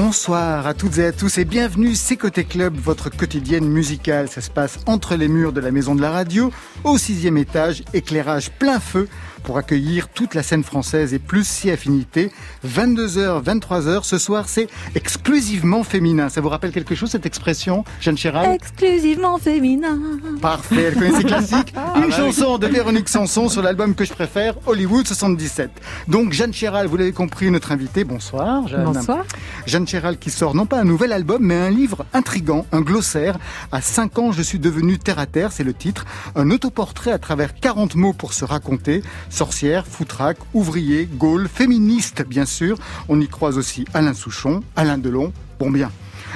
Bonsoir à toutes et à tous et bienvenue, c'est Côté Club, votre quotidienne musicale. Ça se passe entre les murs de la maison de la radio, au sixième étage, éclairage plein feu pour accueillir toute la scène française et plus si affinité. 22h, 23h, ce soir c'est exclusivement féminin. Ça vous rappelle quelque chose cette expression, Jeanne Chéral? Exclusivement féminin. Parfait, elle connaît ses classiques. Ah, Une chanson de Véronique Sanson sur l'album que je préfère, Hollywood 77. Donc Jeanne Chéral, vous l'avez compris, notre invitée. Bonsoir Jeanne. Bonsoir. Jeanne Qui sort non pas un nouvel album, mais un livre intrigant, un glossaire. À 5 ans, je suis devenu terre à terre, c'est le titre. Un autoportrait à travers 40 mots pour se raconter. Sorcière, foutraque, ouvrier, Gaulle, féministe, bien sûr. On y croise aussi Alain Souchon, Alain Delon. Bon bien.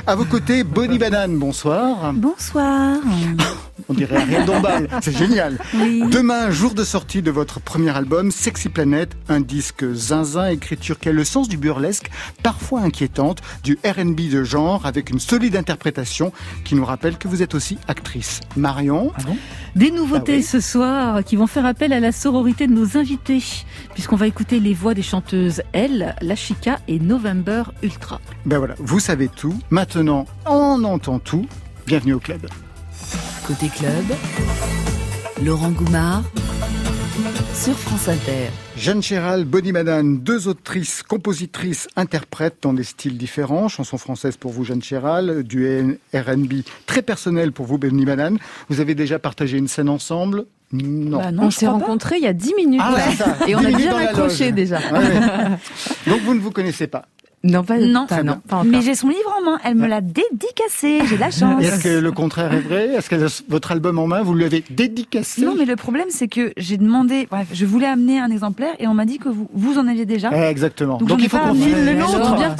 À vos côtés, Bonnie Banane, bonsoir. Bonsoir. On dirait Ariel Dombal, c'est génial. Oui. Demain, jour de sortie de votre premier album, Sexy Planet, un disque zinzin, écriture qui a le sens du burlesque, parfois inquiétante, du R&B de genre, avec une solide interprétation qui nous rappelle que vous êtes aussi actrice. Marion Des nouveautés Ah oui. ce soir qui vont faire appel à la sororité de nos invités, puisqu'on va écouter les voix des chanteuses Elle, La Chica et November Ultra. Ben voilà, vous savez tout. Maintenant, on entend tout. Bienvenue au club. Côté club, Laurent Goumard sur France Inter. Jeanne Chéral, Bonnie Madane, deux autrices, compositrices, interprètes dans des styles différents. Chanson française pour vous, Jeanne Chéral, du R&B très personnel pour vous, Bonnie Madane. Vous avez déjà partagé une scène ensemble? Non. Bah non, on s'est pas. rencontrés il y a 10 minutes Ah, ça. et on a bien accroché déjà. Ouais, ouais. Donc vous ne vous connaissez pas. Non, pas, Non. pas, non, pas. Mais j'ai son livre en main, elle me l'a dédicacé, j'ai la chance. Est-ce que le contraire est vrai? Est-ce que votre album en main, vous l'avez dédicacé? Non, mais le problème, c'est que j'ai demandé, bref, je voulais amener un exemplaire et on m'a dit que vous, vous en aviez déjà. Eh, Exactement. Donc, il faut pas qu'on filme le le nôtre, bien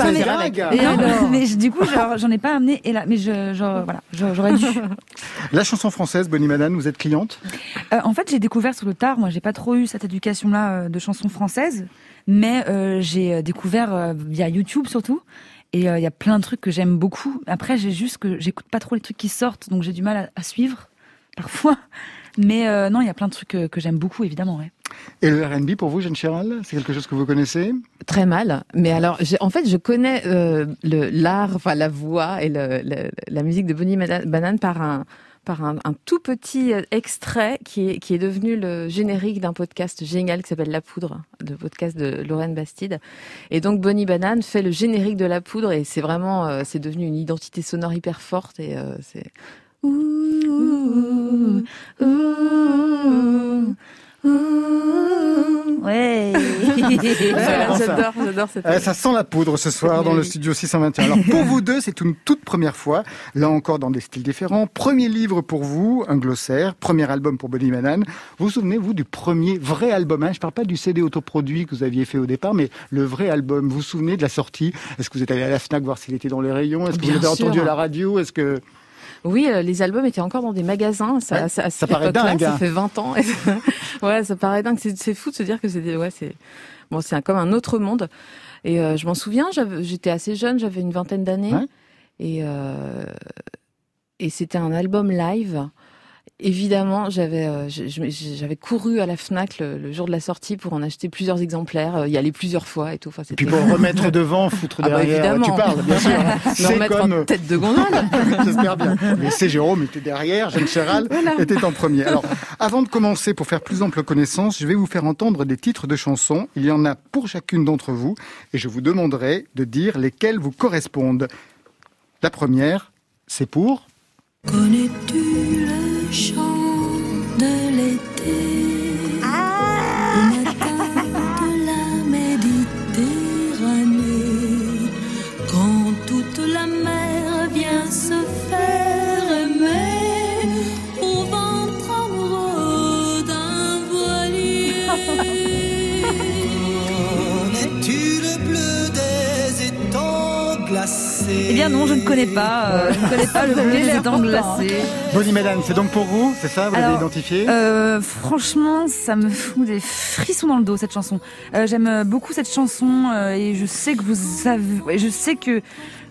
non, mais je- du coup, j'en ai pas amené. Et là, mais je, genre, voilà, j'aurais dû. La chanson française, Bonnie Madane, vous êtes cliente? Euh, en fait, j'ai découvert sur le tard. Moi, j'ai pas trop eu cette éducation-là euh, de chansons françaises, mais euh, j'ai euh, découvert euh, via YouTube surtout. Et euh, il y a plein de trucs que j'aime beaucoup. Après, j'ai juste que j'écoute pas trop les trucs qui sortent, donc j'ai du mal à, à suivre parfois. Mais euh, non, il y a plein de trucs que, que j'aime beaucoup, évidemment. Ouais. Et le R&B pour vous, Jeanne Chéral C'est quelque chose que vous connaissez? Très mal. Mais alors, en fait, je connais euh, l'art, enfin la voix et le, le- la musique de Bonnie Banane par un par un, tout petit euh, extrait qui est, qui est devenu le générique d'un podcast génial qui s'appelle La Poudre, le podcast de Lorraine Bastide. Et donc Bonnie Banane fait le générique de La Poudre et c'est vraiment, euh, c'est devenu une identité sonore hyper forte et euh, c'est... Ouais. ça. J'adore, j'adore cette. Euh, Ça sent la poudre ce soir dans le studio 621. Alors pour vous deux, c'est une toute première fois, là encore dans des styles différents. Premier livre pour vous, un glossaire. Premier album pour Bonnie Madane. Vous vous souvenez-vous du premier vrai album hein Je parle pas du CD autoproduit que vous aviez fait au départ, mais le vrai album. Vous vous souvenez de la sortie? Est-ce que vous êtes allé à la Fnac voir s'il était dans les rayons? Est-ce que Bien vous l'avez entendu à la radio? Est-ce que Oui, euh, les albums étaient encore dans des magasins. Ça, Ouais, ça, à ça cette paraît dingue, hein. Ça fait 20 ans. ouais, ça paraît dingue. C'est, fou de se dire que c'est des- ouais, c'est bon, c'est comme un autre monde. Et euh, je m'en souviens, j'étais assez jeune, j'avais une vingtaine d'années, Ouais. et euh, et c'était un album live. Évidemment, j'avais euh, j'avais couru à la Fnac le, le jour de la sortie pour en acheter plusieurs exemplaires, euh, y aller plusieurs fois et tout. Enfin, Et puis pour remettre devant, foutre Ah bah, derrière. évidemment. tu parles, bien sûr. C'est remettre comme en tête de gondole. J'espère bien. Mais c'est Jérôme était derrière, Jeanne Chéral était en premier. Alors, avant de commencer, pour faire plus ample connaissance, je vais vous faire entendre des titres de chansons. Il y en a pour chacune d'entre vous, et je vous demanderai de dire lesquels vous correspondent. La première, c'est pour... Connais-tu le chant de l'été bien non, je ne connais pas. euh, je ne connais pas le bleu des étangs glacés. Bonnie Madame, c'est donc pour vous, c'est ça Vous l'avez identifié Euh, franchement, ça me fout des frissons dans le dos cette chanson. Euh, J'aime beaucoup cette chanson euh, et je sais que vous savez, je sais que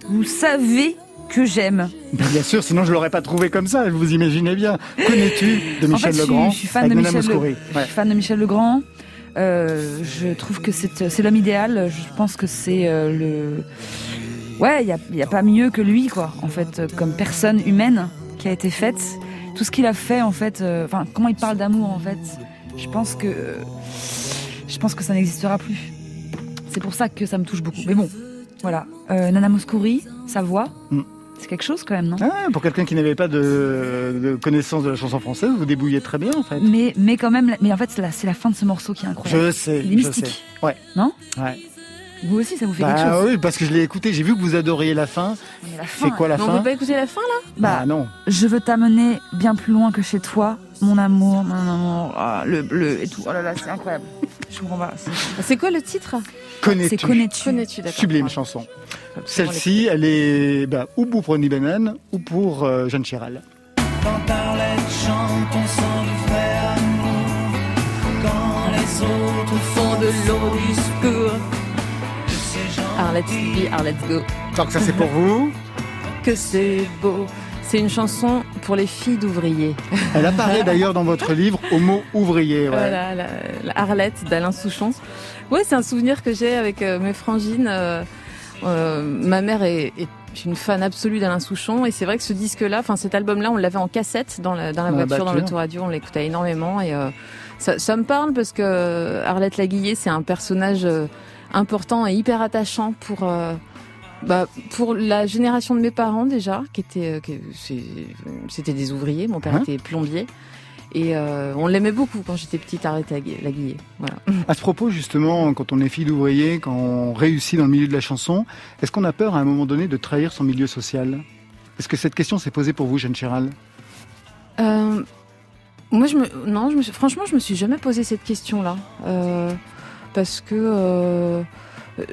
vous savez que j'aime. Ben, Bien sûr, sinon je l'aurais pas trouvé comme ça, vous imaginez bien. Connais-tu de Michel en fait, Legrand je suis fan de Michel, Le- je suis fan de Michel Legrand. Euh, je trouve que c'est c'est l'homme idéal. Je pense que c'est euh, le ouais, il y a, y a pas mieux que lui, quoi, en fait, euh, comme personne humaine qui a été faite. Tout ce qu'il a fait, en fait, euh, enfin, comment il parle d'amour, en fait, je pense que, je pense que ça n'existera plus. C'est pour ça que ça me touche beaucoup. Mais bon, voilà. Euh, Nana Mouskouri, sa voix, Mm. c'est quelque chose quand même, non? Ah, pour quelqu'un qui n'avait pas de, de connaissance de la chanson française, vous débrouillez très bien en fait. Mais, mais quand même, mais en fait, c'est la, fin de ce morceau qui est incroyable. Je sais. Il est je mystique. sais. Ouais. Non? Ouais. Vous aussi, ça vous fait quelque Bah chose oui, parce que je l'ai écouté, j'ai vu que vous adoriez la fin. C'est quoi la on fin peut pas écouter la fin là Bah, Ah non. je veux t'amener bien plus loin que chez toi, mon amour, mon amour, ah, le bleu et tout. Oh là là, c'est incroyable. Je comprends pas. C'est- quoi le titre? Connais-tu C'est connais-tu d'accord Sublime Ouais. chanson. Celle-ci, elle est bah, ou pour Pony Banane ou pour euh, Jeanne Chéral. Quand Arlette chante, on sent le vrai amour. Quand les autres font de l'eau discours. Que Arlette Arlette go. Donc ça c'est pour vous. Que c'est beau. C'est une chanson pour les filles d'ouvriers. Elle apparaît d'ailleurs dans votre livre au mot ouvrier. ouais. Voilà, la, la Arlette d'Alain Souchon. Ouais, c'est un souvenir que j'ai avec euh, mes frangines. euh, euh, ma mère est, est une fan absolue d'Alain Souchon et c'est vrai que ce disque-là, enfin cet album-là, on l'avait en cassette dans la, dans la Dans la voiture, dans voiture. l'autoradio, on l'écoutait énormément et euh, ça, ça me parle parce que Arlette Laguillet, c'est un personnage important et hyper attachant pour euh, bah, pour la génération de mes parents déjà, qui étaient, euh, c'était des ouvriers. Mon père Hein était plombier. Et euh, on l'aimait beaucoup quand j'étais petite, Arlette Laguillet. Voilà. À ce propos, justement, quand on est fille d'ouvrier, quand on réussit dans le milieu de la chanson, est-ce qu'on a peur à un moment donné de trahir son milieu social? Est-ce que cette question s'est posée pour vous, Jeanne Chéral? Euh, moi, je me, non, je me, suis- franchement, je me suis jamais posé cette question-là, Euh, parce que euh,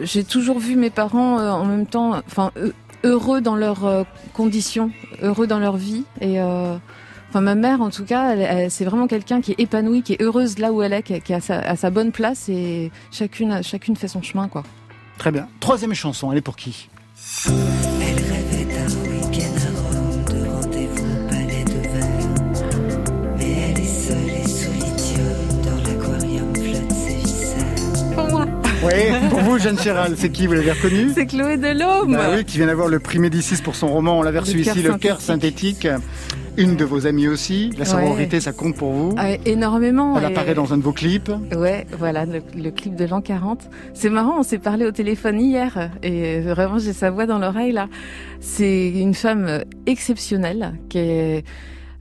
j'ai toujours vu mes parents euh, en même temps, enfin, heu- heureux dans leurs euh, conditions, heureux dans leur vie, et enfin, ma mère, en tout cas, c'est vraiment quelqu'un qui est épanoui, qui est heureuse là où elle est, qui, qui est à sa, à sa bonne place, et chacune, chacune fait son chemin, quoi. Très bien. Troisième chanson, elle est pour qui? Oui, pour vous, Jeanne Chéral, c'est qui Vous l'avez reconnu c'est Chloé Delhomme. Bah oui, qui vient d'avoir le prix Médicis pour son roman. On l'avait reçu ici, Le cœur synthétique. Une de vos amies aussi. La sororité, ça compte pour vous. Ah, énormément. Elle et- apparaît dans un de vos clips. Ouais, voilà, le, le clip de l'an 40. C'est marrant, on s'est parlé au téléphone hier et vraiment j'ai sa voix dans l'oreille là. C'est une femme exceptionnelle qui est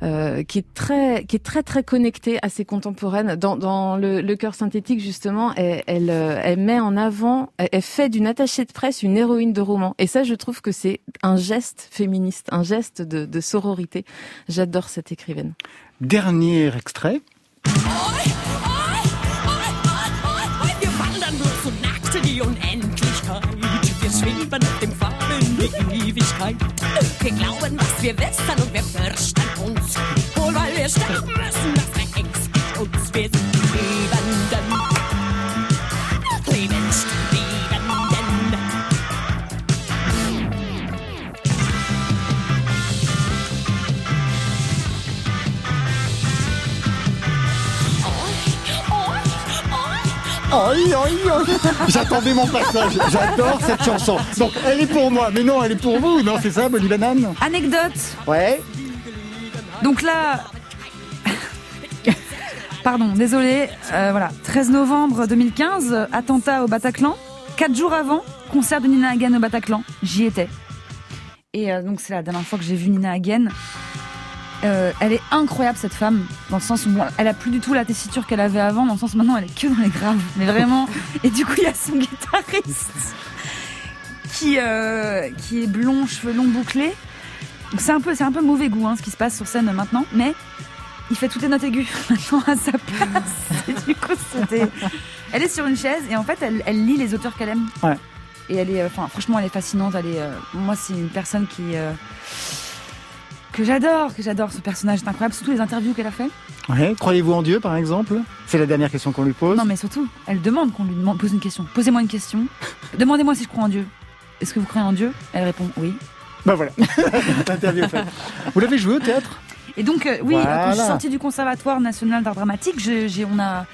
euh, qui est très qui est très très connectée à ses contemporaines. Dans, dans le, le cœur synthétique justement, elle, elle, euh, elle met en avant, elle, elle fait d'une attachée de presse une héroïne de roman. Et ça, je trouve que c'est un geste féministe, un geste de, de sororité. J'adore cette écrivaine. Dernier extrait. Schweben auf dem Faden Ewigkeit. Wir glauben, was wir wissen und wir fürchten wir sterben müssen, das Rex uns. Wir sind die Lebenden. Lebendsten Lebenden. Aïe, aïe, aïe. J'attendais mon passage. J'adore cette chanson. Donc, elle est pour moi. Mais non, elle est pour vous. Non, c'est ça, Bonnie Banane? Anecdote Ouais. Donc là. Pardon, désolé. Euh, voilà. 13 novembre 2015, attentat au Bataclan. Quatre jours avant, concert de Nina Hagen au Bataclan. J'y étais. Et euh, donc c'est la dernière fois que j'ai vu Nina Hagen. Euh, elle est incroyable cette femme, dans le sens où elle a plus du tout la tessiture qu'elle avait avant, dans le sens maintenant elle est que dans les graves, mais vraiment. Et du coup il y a son guitariste qui est blond, cheveux longs bouclés. C'est un peu c'est un peu mauvais goût hein, ce qui se passe sur scène maintenant, mais il fait toutes les notes aiguës maintenant à sa place. Et du coup c'était. Elle est sur une chaise et en fait elle, elle lit les auteurs qu'elle aime. Ouais. Et elle est, euh, enfin franchement elle est fascinante. Elle est, euh, moi c'est une personne qui euh, que j'adore, que j'adore. Ce personnage est incroyable, surtout les interviews qu'elle a fait. Ouais. Croyez-vous en Dieu, par exemple? C'est la dernière question qu'on lui pose. Non mais surtout, elle demande qu'on lui demande, pose une question. Posez-moi une question. Demandez-moi si je crois en Dieu. Est-ce que vous croyez en Dieu? Elle répond oui. Bah voilà. L'interview faite. Vous l'avez joué au théâtre? Et donc, euh, oui, Voilà. quand je suis sortie du Conservatoire national d'art dramatique, j'ai, on a,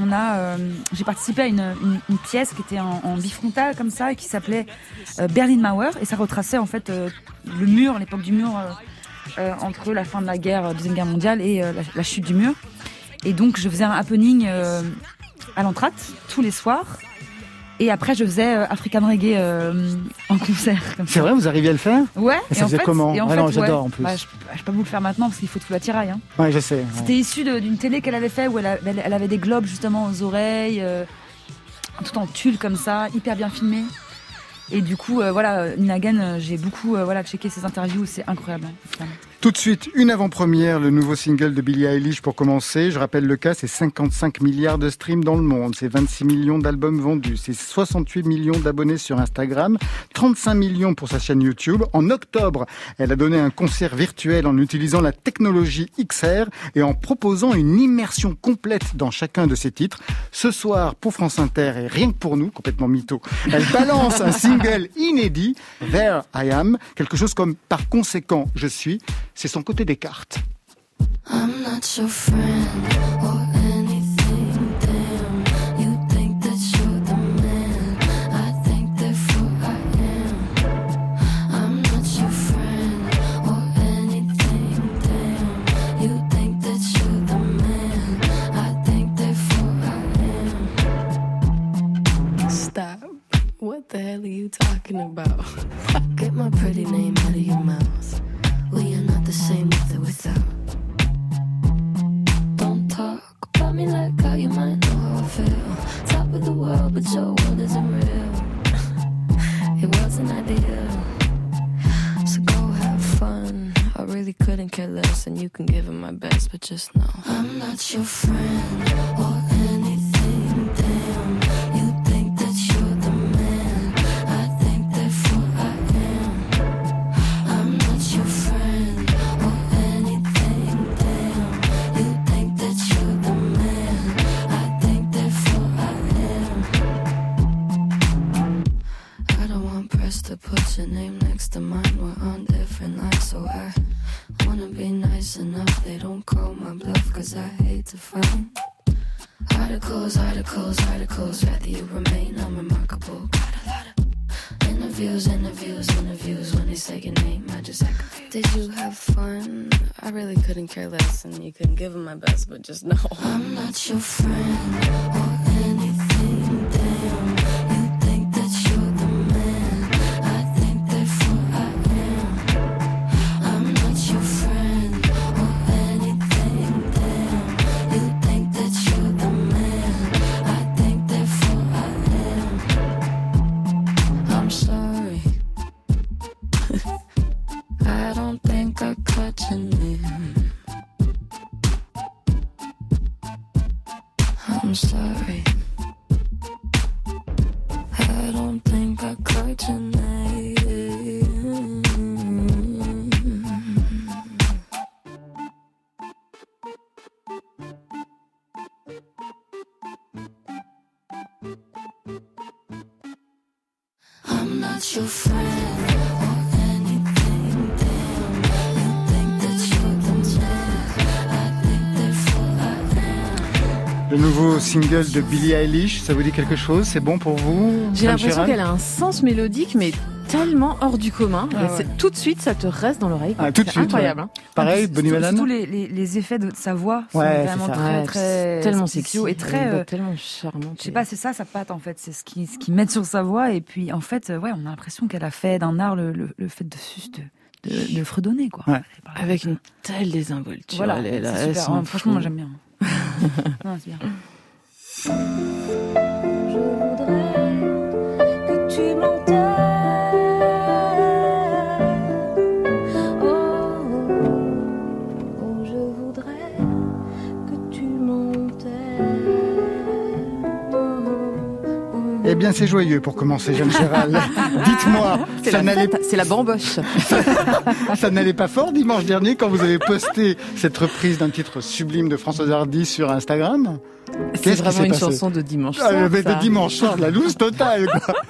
on a, euh, j'ai participé à une, une, une pièce qui était en, en bifrontal comme ça et qui s'appelait euh, Berlin Mauer et ça retraçait en fait le mur, l'époque du mur entre la fin de la guerre, deuxième guerre mondiale et la, la chute du mur. Et donc je faisais un happening à l'entracte tous les soirs. Et après, je faisais euh, African Reggae euh, en concert. C'est vrai, vous arrivez à le faire Ouais. Et ça en faisait fait- comment et en Ah fait, non, ouais. j'adore, en plus. Bah, je, je peux pas vous le faire maintenant parce qu'il faut tout l'attirail. Hein. Ouais, je sais. ouais. C'était issu d'une télé qu'elle avait fait où elle, a- elle- elle avait des globes justement aux oreilles, euh, tout en tulle comme ça, hyper bien filmé. Et du coup, euh, voilà, Nina Hagen, euh, j'ai beaucoup voilà, checké ses interviews, c'est incroyable. hein, vraiment. Tout de suite, une avant-première, le nouveau single de Billie Eilish pour commencer. Je rappelle le cas, c'est 55 milliards de streams dans le monde, c'est 26 millions d'albums vendus, c'est 68 millions d'abonnés sur Instagram, 35 millions pour sa chaîne YouTube. En octobre, elle a donné un concert virtuel en utilisant la technologie XR et en proposant une immersion complète dans chacun de ses titres. Ce soir, pour France Inter et rien que pour nous, complètement mytho, elle balance un single inédit, There I Am, quelque chose comme par conséquent, je suis. C'est son côté des cartes. I'm not your friend or anything. Damn, you think that you're the man. I think therefore I am. I'm not your friend or anything. Damn, you think that you're the man. I think therefore I am. Stop. What the hell are you talking about? Get my pretty name out of your mouth. Same with or without. Don't talk about me like how you might know how I feel. Top of the world, but your world isn't real. it wasn't ideal. So go have fun. I really couldn't care less, and you can give it my best, but just know I'm not your friend my best, but just know. I'm not your friend single de Billie Eilish, ça vous dit quelque chose? C'est bon pour vous J'ai l'impression qu'elle a un sens mélodique, mais tellement hors du commun. Ah ouais. Tout de suite, ça te reste dans l'oreille. Ah, tout de suite, incroyable. ouais. hein. Pareil, Bonnie Banane Surtout les, les, les effets de sa voix sont Ouais, vraiment très, Ouais, très tellement sexy et très. Euh, tellement charmante. je sais pas, c'est ça sa patte en fait, c'est ce qui ce qui met sur sa voix et puis en fait, euh, ouais, on a l'impression qu'elle a fait d'un art le, le, le fait de juste de, de, fredonner quoi. Avec une telle désinvolture. Voilà, elle est là, c'est elle super. Ouais, franchement, moi j'aime bien. non, c'est bien. Música Eh bien, c'est joyeux pour commencer, Jeanne Chéral. Dites-moi, C'est ça la, c'est la bamboche. ça n'allait pas fort dimanche dernier quand vous avez posté cette reprise d'un titre sublime de Françoise Hardy sur Instagram? C'est Qu'est-ce vraiment une passé? chanson de dimanche Ah, soir. ça. de dimanche soir, de la loose totale. quoi.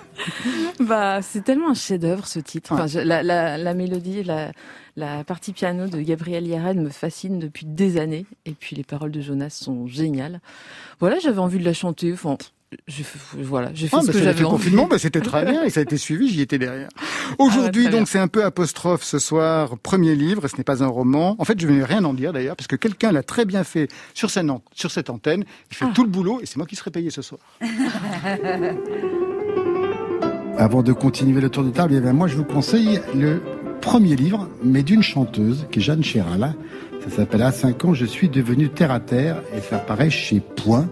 Bah, c'est tellement un chef-d'œuvre ce titre. Enfin, je- la, la, la mélodie, la, la partie piano de Gabriel Yared me fascine depuis des années. Et puis les paroles de Jonas sont géniales. Voilà, j'avais envie de la chanter. Enfin, j'ai fait, voilà, j'ai fait Ah, ce bah, que j'avais envie. confinement, bah, c'était très bien et ça a été suivi, j'y étais derrière. Aujourd'hui, Ah, très bien. donc, c'est un peu apostrophe ce soir, premier livre, ce n'est pas un roman. En fait, je ne vais rien en dire d'ailleurs, parce que quelqu'un l'a très bien fait sur, cette an- sur cette antenne. Il Ah. fait tout le boulot et c'est moi qui serai payé ce soir. Avant de continuer le tour de table, eh bien, moi je vous conseille le premier livre, mais d'une chanteuse, qui est Jeanne Chéral. Ça s'appelle À 5 ans, je suis devenu terre à terre, et ça paraît chez Point.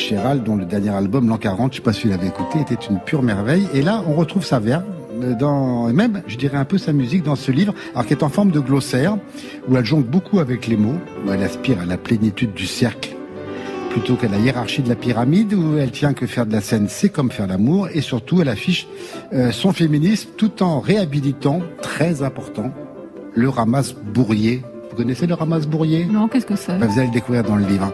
Chéral, dont le dernier album, L'an 40, je sais pas si vous l'avez écouté, était une pure merveille. Et là, on retrouve sa verve, euh, dans, même, je dirais un peu sa musique dans ce livre, alors qui est en forme de glossaire, où elle jongle beaucoup avec les mots, où elle aspire à la plénitude du cercle plutôt qu'à la hiérarchie de la pyramide où elle tient que faire de la scène c'est comme faire l'amour et surtout elle affiche euh, son féminisme tout en réhabilitant très important le ramasse bourrier. Vous connaissez le ramasse bourrier Non, qu'est-ce que c'est? Bah, Vous allez le découvrir dans le livre.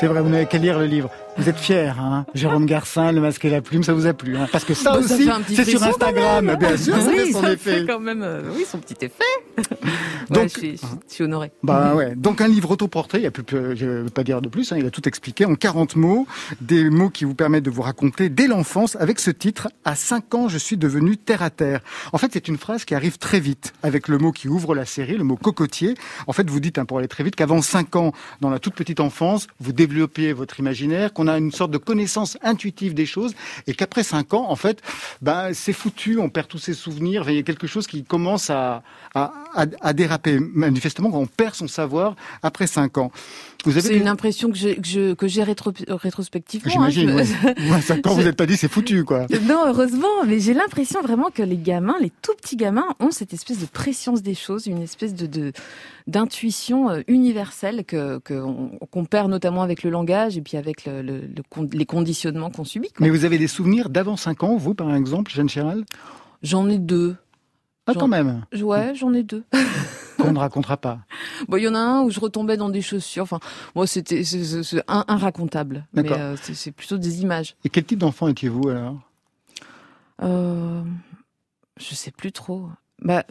C'est vrai, vous n'avez qu'à lire le livre. Vous êtes fiers, hein Jérôme Garcin, Le masque et la plume, ça vous a plu, hein Parce que ça Bah, ça aussi, c'est sur Instagram, bien sûr, ça oui, fait son ça effet. fait quand même, euh, oui, son petit effet. Donc- ouais, je, suis, je suis honorée. Bah ouais. Donc un livre autoportrait, il y a plus, plus- je ne veux pas dire de plus, hein, il a tout expliqué en 40 mots, des mots qui vous permettent de vous raconter dès l'enfance avec ce titre à 5 ans je suis devenu terre à terre. En fait, c'est une phrase qui arrive très vite avec le mot qui ouvre la série, le mot cocotier. En fait, vous dites hein, pour aller très vite qu'avant 5 ans dans la toute petite enfance, vous développiez votre imaginaire, qu'on a une sorte de connaissance intuitive des choses et qu'après 5 ans, en fait, ben c'est foutu, on perd tous ses souvenirs, il y a quelque chose qui commence à à, à, à déraper. Manifestement, on perd son savoir après 5 ans. Vous avez C'est une impression que j'ai que je- que j'ai rétro, rétrospectivement. J'imagine, hein, je- Ouais, à 5 ans, vous n'êtes pas dit c'est foutu, quoi. Non, heureusement, mais j'ai l'impression vraiment que les gamins, les tout petits gamins, ont cette espèce de préscience des choses, une espèce de de- d'intuition euh, universelle que que on- qu'on perd notamment avec le langage et puis avec le, le- le con- les conditionnements qu'on subit. quoi. Mais vous avez des souvenirs d'avant 5 ans, vous, par exemple, Jeanne Chéral J'en ai deux. Ah, J'en- quand même. Ouais, j'en ai deux. Qu'on ne racontera pas. Bon, il y en a un où je retombais dans des chaussures. Enfin, moi, c'était un, inracontable. Mais euh, c'est c'est plutôt des images. Et quel type d'enfant étiez-vous, alors? Euh, je sais plus trop. Bah,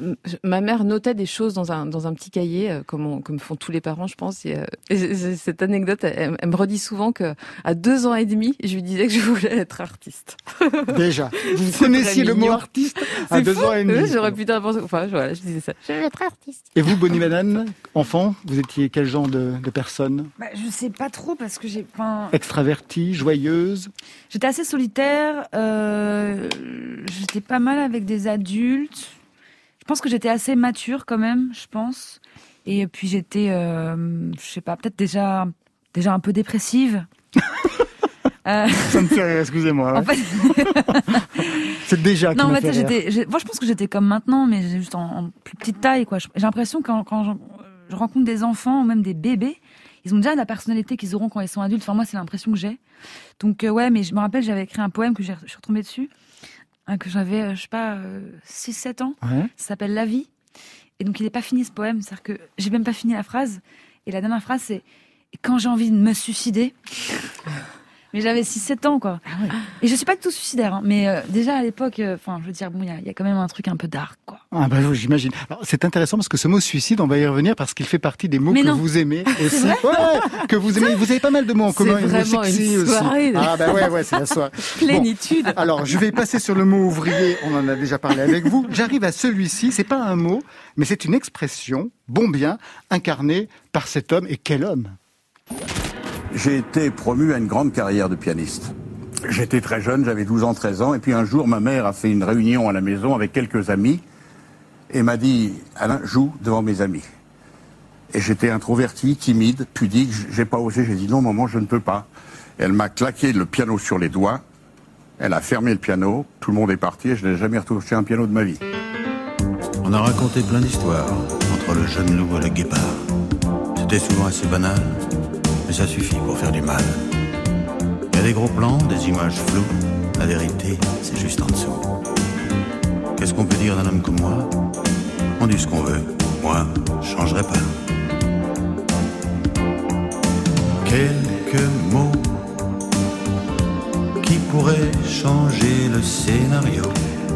ma mère notait des choses dans un dans un petit cahier, euh, comme on- comme font tous les parents, je pense. Et, euh, et cette anecdote, elle, elle me redit souvent que à deux ans et demi, je lui disais que je voulais être artiste. Déjà. Vous connaissiez le mot artiste à C'est 2 fou. ans et demi. Ouais, J'aurais pu dire. Enfin, voilà, je disais ça. Je vais être artiste. Et vous, Bonnie Banane, enfant, vous étiez quel genre de, de personne? Bah, je sais pas trop parce que j'ai. enfin, Extravertie, joyeuse? J'étais assez solitaire. euh, j'étais pas mal avec des adultes. Je pense que j'étais assez mature quand même, je pense. Et puis j'étais, euh, je sais pas, peut-être déjà, déjà un peu dépressive. Euh, Ça me fait rire, excusez-moi. en fait, C'est déjà non, mais fait j'étais, moi je pense que j'étais comme maintenant, mais juste en, en plus petite taille, quoi. J'ai l'impression que quand, quand je, rencontre des enfants ou même des bébés, ils ont déjà la personnalité qu'ils auront quand ils sont adultes. Enfin, moi, c'est l'impression que j'ai. Donc, euh, ouais, mais je me rappelle, j'avais écrit un poème que je suis retombée dessus, que j'avais, euh, je sais pas, 6-7 ans. Ouais. Ça s'appelle La vie. Et donc, il n'est pas fini ce poème. C'est-à-dire que j'ai même pas fini la phrase. Et la dernière phrase, c'est Quand j'ai envie de me suicider? Mais j'avais 6-7 ans, quoi. Et je suis pas du tout suicidaire, hein, mais euh, déjà à l'époque, euh, enfin, je veux dire, bon, il y a- il y, a quand même un truc un peu dark, quoi. Ah bah oui, j'imagine. Alors, C'est intéressant parce que ce mot suicide, on va y revenir parce qu'il fait partie des mots que vous aimez aussi. Ouais, que vous aimez. Vous avez pas mal de mots en C'est commun. mot vraiment une sexy aussi. soirée. Ah bah ouais, ouais, c'est la soirée. Plénitude. Alors, je vais passer sur le mot ouvrier. On en a déjà parlé avec vous. J'arrive à celui-ci. C'est pas un mot, mais c'est une expression, bon bien, incarnée par cet homme. Et quel homme? J'ai été promu à une grande carrière de pianiste. J'étais très jeune, j'avais 12 ans, 13 ans, et puis un jour, ma mère a fait une réunion à la maison avec quelques amis et m'a dit Alain, joue devant mes amis. Et j'étais introverti, timide, pudique, j'ai pas osé, j'ai dit non, maman, je ne peux pas. Elle m'a claqué le piano sur les doigts, elle a fermé le piano, tout le monde est parti et je n'ai jamais retouché un piano de ma vie. On a raconté plein d'histoires entre le jeune loup et le guépard. C'était souvent assez banal, mais ça suffit pour faire du mal. Il y a des gros plans, des images floues, La vérité, c'est juste en dessous. Qu'est-ce qu'on peut dire d'un homme comme moi? On dit ce qu'on veut. Moi, je changerai pas. Quelques mots qui pourraient changer le scénario.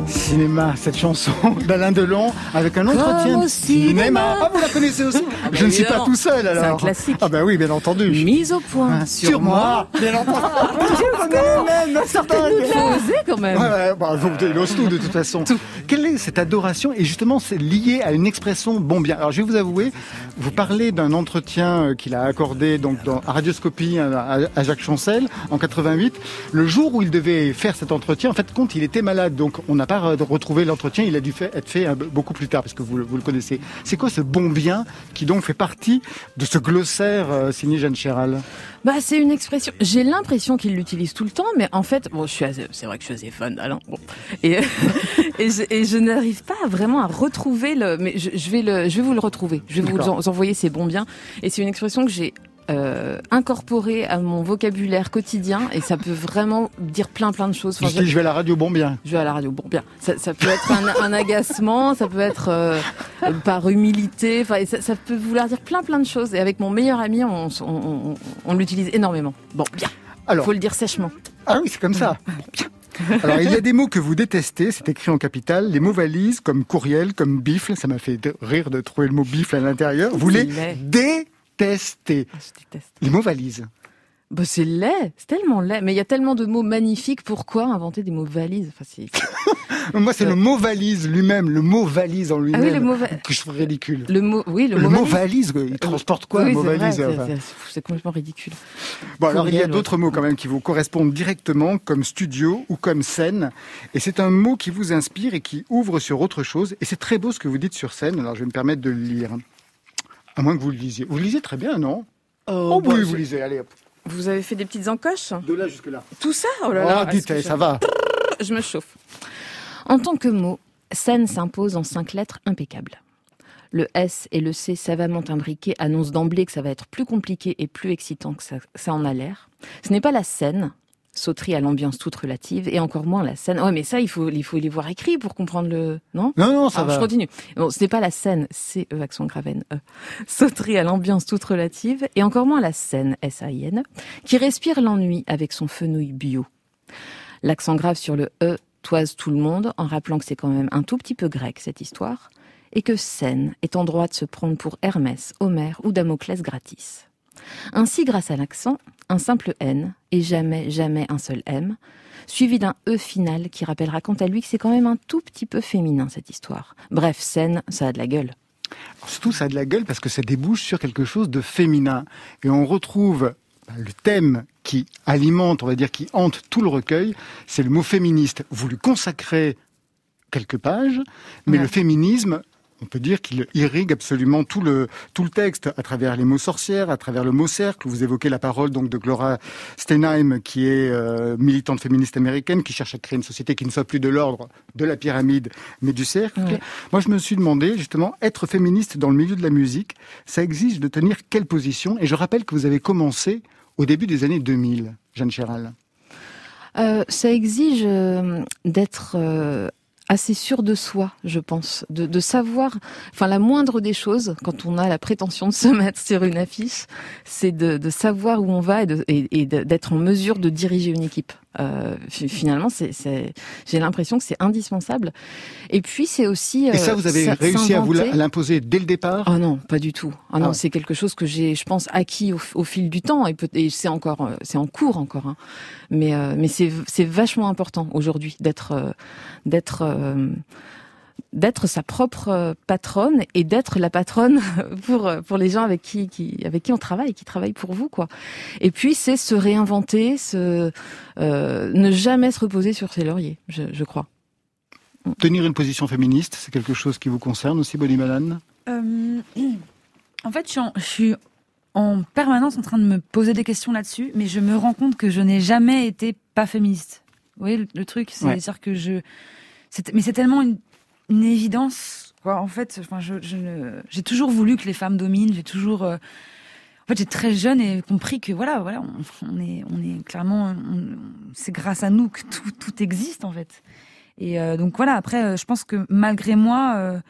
Cinéma, cette chanson d'Alain Delon avec un entretien de cinéma. Ah, vous la connaissez aussi bah Je ne suis pas tout seul alors. C'est un classique. Ah bah oui, bien entendu. Mise au point Ah, sur, moi, bien entendu. Sortez-nous là, osez quand même. Ouais, bah, vous, il ose tout de toute façon. Quelle est cette adoration Et justement, c'est lié à une expression bon bien? Alors, je vais vous avouer, vous parlez d'un entretien euh, qu'il a accordé donc dans à Radioscopie à, à- à Jacques Chancel en 88. Le jour où il devait faire cet entretien, en fait, compte, il était malade, donc on n'a pas re- retrouvé l'entretien. Il a dû fait- être fait euh, beaucoup plus tard parce que vous, le- vous le connaissez. C'est quoi ce bon bien qui donc fait partie de ce glossaire euh, signé Jeanne Chéral? Bah, c'est une expression. J'ai l'impression qu'il l'utilise tout le temps, mais en fait, bon, je suis assez- c'est vrai que je suis assez fan d'Alain. Bon. Et, et je, et je n'arrive pas vraiment à retrouver le, mais je, je vais le, je vais vous le retrouver. Je vais vous envoyer ces bons biens. Et c'est une expression que j'ai, euh, incorporée à mon vocabulaire quotidien et ça peut vraiment dire plein plein de choses. Enfin, Je dis, je vais à la radio bon bien. je vais à la radio. Bon, bien. Ça, ça peut être un, un agacement, ça peut être euh, euh, par humilité. Enfin, ça, ça peut vouloir dire plein plein de choses. Et avec mon meilleur ami, on, on, on- on l'utilise énormément. Bon, bien. Alors, Faut le dire sèchement. Ah oui, c'est comme ça. Alors, il y a des mots que vous détestez, c'est écrit en capital. Les mots valises, comme courriel, comme bifle, ça m'a fait rire de trouver le mot bifle à l'intérieur. Vous les C'est Ah, je déteste. Les mots valises. Bah, c'est laid. C'est tellement laid. Mais il y a tellement de mots magnifiques. Pourquoi inventer des mots valises? Enfin, c'est- Moi, c'est Euh. le mot valise lui-même, le mot valise en Ah lui-même, oui, le mot, va- que je trouve ridicule. le mot, oui, le, Le, mot valise. valise, il transporte quoi, Oui, un mot c'est valise c'est- enfin? c'est- C'est complètement ridicule. Bon, alors il y a d'autres mots quand même qui vous correspondent directement, comme studio ou comme scène. Et c'est un mot qui vous inspire et qui ouvre sur autre chose. Et c'est très beau ce que vous dites sur scène. Alors je vais me permettre de le lire. À moins que vous le lisiez. Vous le lisez très bien, non Oh, bah, oui, vous lisez. Allez, hop. Vous avez fait des petites encoches De là jusque-là. Tout ça Oh là là. Oh, dites, ça va. je... je me chauffe. En tant que mot, scène s'impose en cinq lettres impeccables. Le S et le C savamment imbriqués annoncent d'emblée que ça va être plus compliqué et plus excitant que ça, ça en a l'air. Ce n'est pas la scène, sauterie à l'ambiance toute relative, et encore moins la scène. Ouais, mais ça, il faut, il faut les voir écrits pour comprendre le. Non? Non, non, ça Alors, va. je continue. Bon, ce n'est pas la scène, c'est E accent grave N, E. Sauterie à l'ambiance toute relative, et encore moins la scène, S-A-I-N, qui respire l'ennui avec son fenouil bio. L'accent grave sur le E toise tout le monde, en rappelant que c'est quand même un tout petit peu grec, cette histoire, et que scène est en droit de se prendre pour Hermès, Homère ou Damoclès gratis. Ainsi, grâce à l'accent, un simple N, et jamais, jamais un seul M, suivi d'un E final qui rappellera quant à lui que c'est quand même un tout petit peu féminin cette histoire. Bref, scène, ça a de la gueule. Surtout, ça a de la gueule parce que ça débouche sur quelque chose de féminin. Et on retrouve bah, le thème qui alimente, on va dire, qui hante tout le recueil, c'est le mot féministe. Vous lui consacrez quelques pages, mais Ouais. le féminisme, on peut dire qu'il irrigue absolument tout le, tout le texte, à travers les mots sorcières, à travers le mot cercle. Vous évoquez la parole donc de Gloria Steinheim, qui est euh, militante féministe américaine, qui cherche à créer une société qui ne soit plus de l'ordre de la pyramide, mais du cercle. Ouais. Moi, je me suis demandé, justement, être féministe dans le milieu de la musique, ça exige de tenir quelle position? Et je rappelle que vous avez commencé au début des années 2000, Jeanne Chéral. Euh, ça exige euh, d'être assez sûr de soi, je pense, de, savoir, enfin la moindre des choses quand on a la prétention de se mettre sur une affiche, c'est de, savoir où on va et de- et d'être en mesure de diriger une équipe. Euh, fi- finalement, c'est, j'ai l'impression que c'est indispensable. Et puis c'est aussi Et ça, euh, vous avez réussi à vous l'imposer dès le départ? Oh non, pas du tout. Ah non, Ah ouais. c'est quelque chose que j'ai, je pense, acquis au, au fil du temps et, et c'est encore, euh, c'est en cours encore. hein. Mais euh, mais c'est c'est vachement important aujourd'hui d'être euh, d'être euh, d'être sa propre euh, patronne et d'être la patronne pour euh, pour les gens avec qui, qui avec qui on travaille, qui travaillent pour vous quoi. Et puis c'est se réinventer, se euh, ne jamais se reposer sur ses lauriers, je, je crois. Tenir une position féministe, c'est quelque chose qui vous concerne aussi, Bonnie Malane Euh, en fait, je suis, en, je suis en permanence en train de me poser des questions là-dessus, mais je me rends compte que je n'ai jamais été pas féministe. Vous voyez, le, le truc, c'est Ouais. dire que je. Mais c'est tellement une, une évidence. En fait, j'ai toujours voulu que les femmes dominent. J'ai toujours. euh, en fait, j'ai très jeune et compris que voilà, voilà, on, est, clairement, c'est grâce à nous que tout, existe en fait. Et euh, donc voilà. Après, euh, je pense que malgré moi,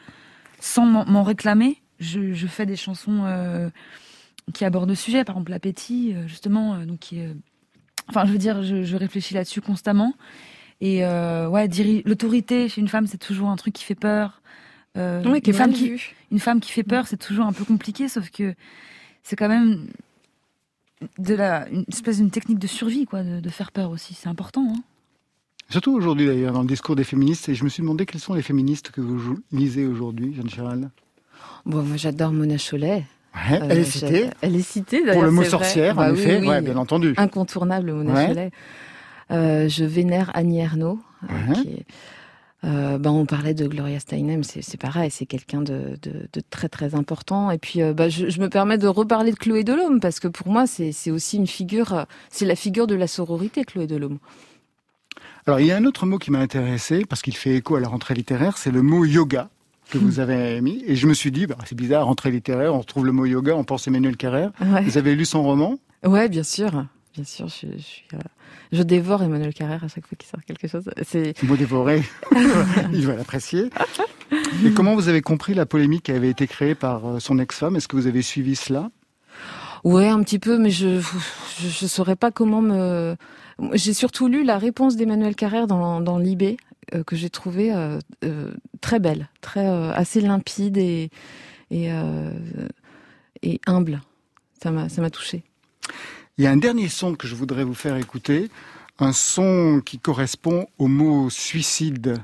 sans m'en réclamer, je, fais des chansons qui abordent le sujet. Par exemple, l'appétit, justement, donc qui Enfin, je veux dire, je réfléchis là-dessus constamment. Et euh, ouais, diri- l'autorité chez une femme, c'est toujours un truc qui fait peur. Euh, Oui, une femme qui, vu. une femme qui fait peur, c'est toujours un peu compliqué, sauf que c'est quand même de la, une espèce d'une technique de survie, quoi, de, de faire peur aussi. C'est important. Hein. Surtout aujourd'hui d'ailleurs, dans le discours des féministes. Et je me suis demandé quels sont les féministes que vous lisez aujourd'hui, Jeanne Chéral. Bon, moi j'adore Mona Cholet. Ouais, Euh, elle est citée. Elle est citée Pour d'ailleurs. le mot vrai. sorcière, Bah en oui, effet, oui. ouais, bien entendu. Incontournable, Mona Ouais. Cholet. Euh, je vénère Annie Ernaux. euh, qui est- euh, bah, on parlait de Gloria Steinem, c'est pareil, c'est quelqu'un de, de, de très très important. Et puis, euh, bah, je, je me permets de reparler de Chloé Delhomme parce que pour moi, c'est aussi une figure, c'est la figure de la sororité, Chloé Delhomme. Alors, il y a un autre mot qui m'a intéressé, parce qu'il fait écho à la rentrée littéraire, c'est le mot yoga que vous avez mis. Et je me suis dit, bah, c'est bizarre, rentrée littéraire, on retrouve le mot yoga, on pense Emmanuel Carrère. Ouais. Vous avez lu son roman? Ouais, bien sûr, bien sûr. Je, je, suis, euh, je dévore Emmanuel Carrère à chaque fois qu'il sort quelque chose. C'est Mot dévoré, il va l'apprécier. Et comment vous avez compris la polémique qui avait été créée par euh, son ex-femme? Est-ce que vous avez suivi cela? Ouais, un petit peu, mais je je, je saurais pas comment me. J'ai surtout lu la réponse d'Emmanuel Carrère dans dans Libé euh, que j'ai trouvé euh, euh, très belle, très assez limpide et et et humble. Ça m'a ça m'a touché. Il y a un dernier son que je voudrais vous faire écouter, un son qui correspond au mot suicide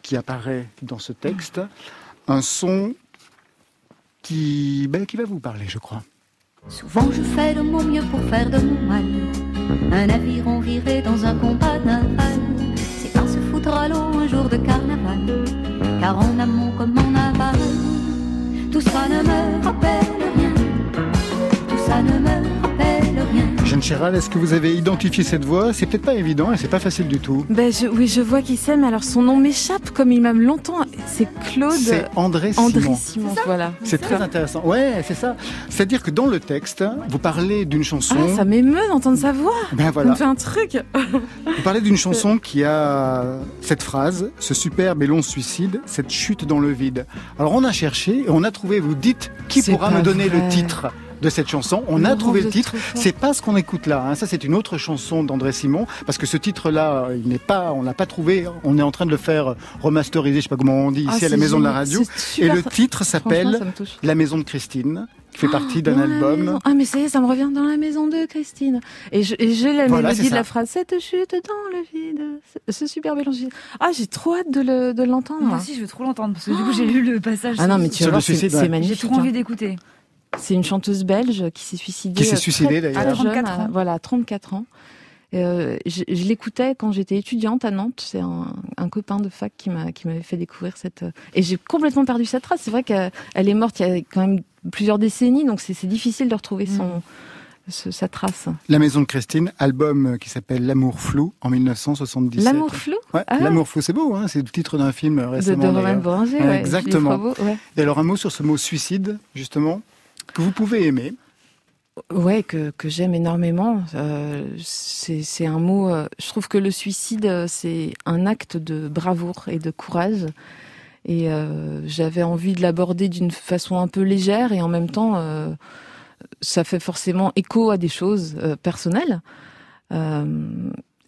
qui apparaît dans ce texte, un son qui, ben, qui va vous parler, je crois. Souvent je fais de mon mieux pour faire de mon mal. Un aviron viré dans un combat naval. C'est par se foutre à l'eau un jour de carnaval. Car en amont comme en aval, tout ça ne me Chéral, est-ce que vous avez identifié cette voix? C'est peut-être pas évident et c'est pas facile du tout. Ben je, oui, je vois qui c'est, mais alors son nom m'échappe comme il m'a longtemps. C'est Claude C'est André Simon. André Simon. Voilà. C'est très intéressant. Ouais, c'est ça. C'est-à-dire que dans le texte, vous parlez d'une chanson. Ah, ça m'émeut d'entendre sa voix. Ben voilà. me fait un truc. Vous parlez d'une chanson qui a cette phrase, ce superbe et long suicide, cette chute dans le vide. Alors on a cherché et on a trouvé, vous dites, qui pourra me donner vrai. le titre? De cette chanson. On a trouvé le titre. C'est pas ce qu'on écoute là. hein. Ça, c'est une autre chanson d'André Simon. Parce que ce titre-là, il n'est pas, on l'a pas trouvé. On est en train de le faire remasteriser, je sais pas comment on dit, Ah, ici à la maison de la radio. Et le titre s'appelle. La maison de Christine, qui fait partie d'un album. Ah mais ça y est, ça me revient dans la maison de Christine. Et j'ai la Voilà, mélodie de la phrase Cette chute dans le vide, ce- super mélange. Ah j'ai trop hâte de le- de l'entendre. Moi aussi, je veux trop l'entendre parce que du coup, j'ai lu le passage. Ah non mais tu Sur vas le voir, c'est c'est J'ai magnifique. trop envie hein. d'écouter. C'est une chanteuse belge qui s'est suicidée. Qui s'est euh, suicidée, d'ailleurs. très À 34 jeune, ans. à- Voilà, à 34 ans. Euh, je je l'écoutais quand j'étais étudiante à Nantes. C'est un, un copain de fac qui m'a qui m'avait fait découvrir cette. euh, Et j'ai complètement perdu sa trace. C'est vrai qu'elle elle est morte il y a quand même plusieurs décennies, donc c'est difficile de retrouver son Mm. ce- sa trace. La maison de Christine, album qui s'appelle L'amour flou en 1977. L'amour flou? Ouais, Ah. L'amour flou, c'est beau, hein c'est le titre d'un film de, récemment. de Romain d'ailleurs. Boranger. Ouais, ouais, exactement. Ouais. Et alors un mot sur ce mot suicide, justement, que vous pouvez aimer. Ouais, que, que j'aime énormément. Euh, c'est un mot. euh, je trouve que le suicide, euh, c'est un acte de bravoure et de courage. Et euh, j'avais envie de l'aborder d'une façon un peu légère et en même temps, ça fait forcément écho à des choses personnelles.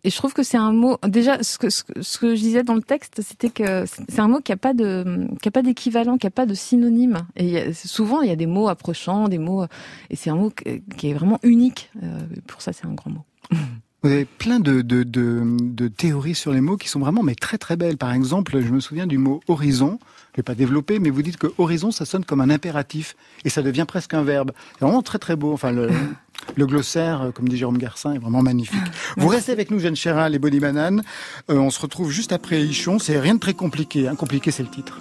Et je trouve que c'est un mot. Déjà, ce que, je disais dans le texte, c'était que c'est un mot qui a pas de, qui a pas d'équivalent, qui a pas de synonyme. Et souvent, il y a des mots approchants, des mots, et c'est un mot qui est vraiment unique. Euh, pour ça, c'est un grand mot. Vous avez plein de, de, de, théories sur les mots qui sont vraiment mais très très belles. Par exemple, je me souviens du mot horizon. Je vais pas développer, mais vous dites que horizon, ça sonne comme un impératif et ça devient presque un verbe. C'est vraiment très très beau. Enfin, le, le glossaire, euh, comme dit Jérôme Garcin, est vraiment magnifique. Vous restez avec nous, Jeanne Chéral et Bonnie Banane. Euh, on se retrouve juste après Ichon. C'est rien de très compliqué. Hein. Compliqué, c'est le titre.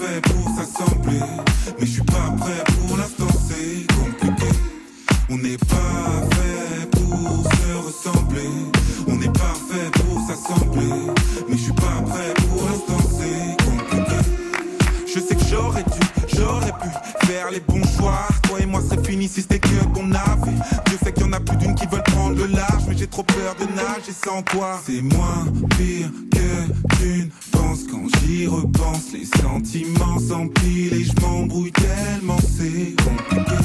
fait pour s'assembler, mais je suis pas prêt pour l'instant, c'est compliqué. On n'est pas fait pour se ressembler, on est parfait pour s'assembler, mais je suis pas prêt pour l'instant, c'est compliqué. Je sais que j'aurais dû, j'aurais pu faire les bons choix. Toi et moi, c'est fini si c'était que ton avis. Dieu sait qu'il y en a plus d'une qui veulent prendre le large, mais j'ai trop peur de nager sans toi. C'est moins pire que d'une j'y repense. Les sentiments s'empilent et je m'embrouille tellement, c'est compliqué.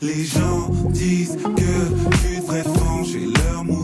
Les gens disent que tu devrais changer, leurs mouvements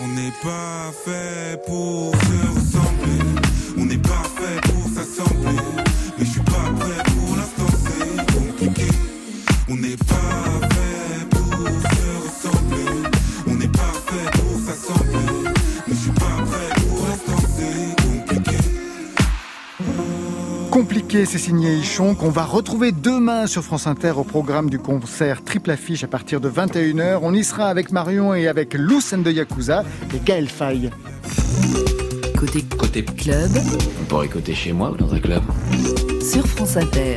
On n'est pas fait pour se ressembler. On n'est pas fait pour s'assembler. Compliqué, c'est signé Ichon, qu'on va retrouver demain sur France Inter au programme du concert Triple Affiche à partir de 21h. On y sera avec Marion et avec Luce de Yakuza et Gaël Faye. Côté Côté club, On pourrait écouter chez moi ou dans un club? sur France Inter.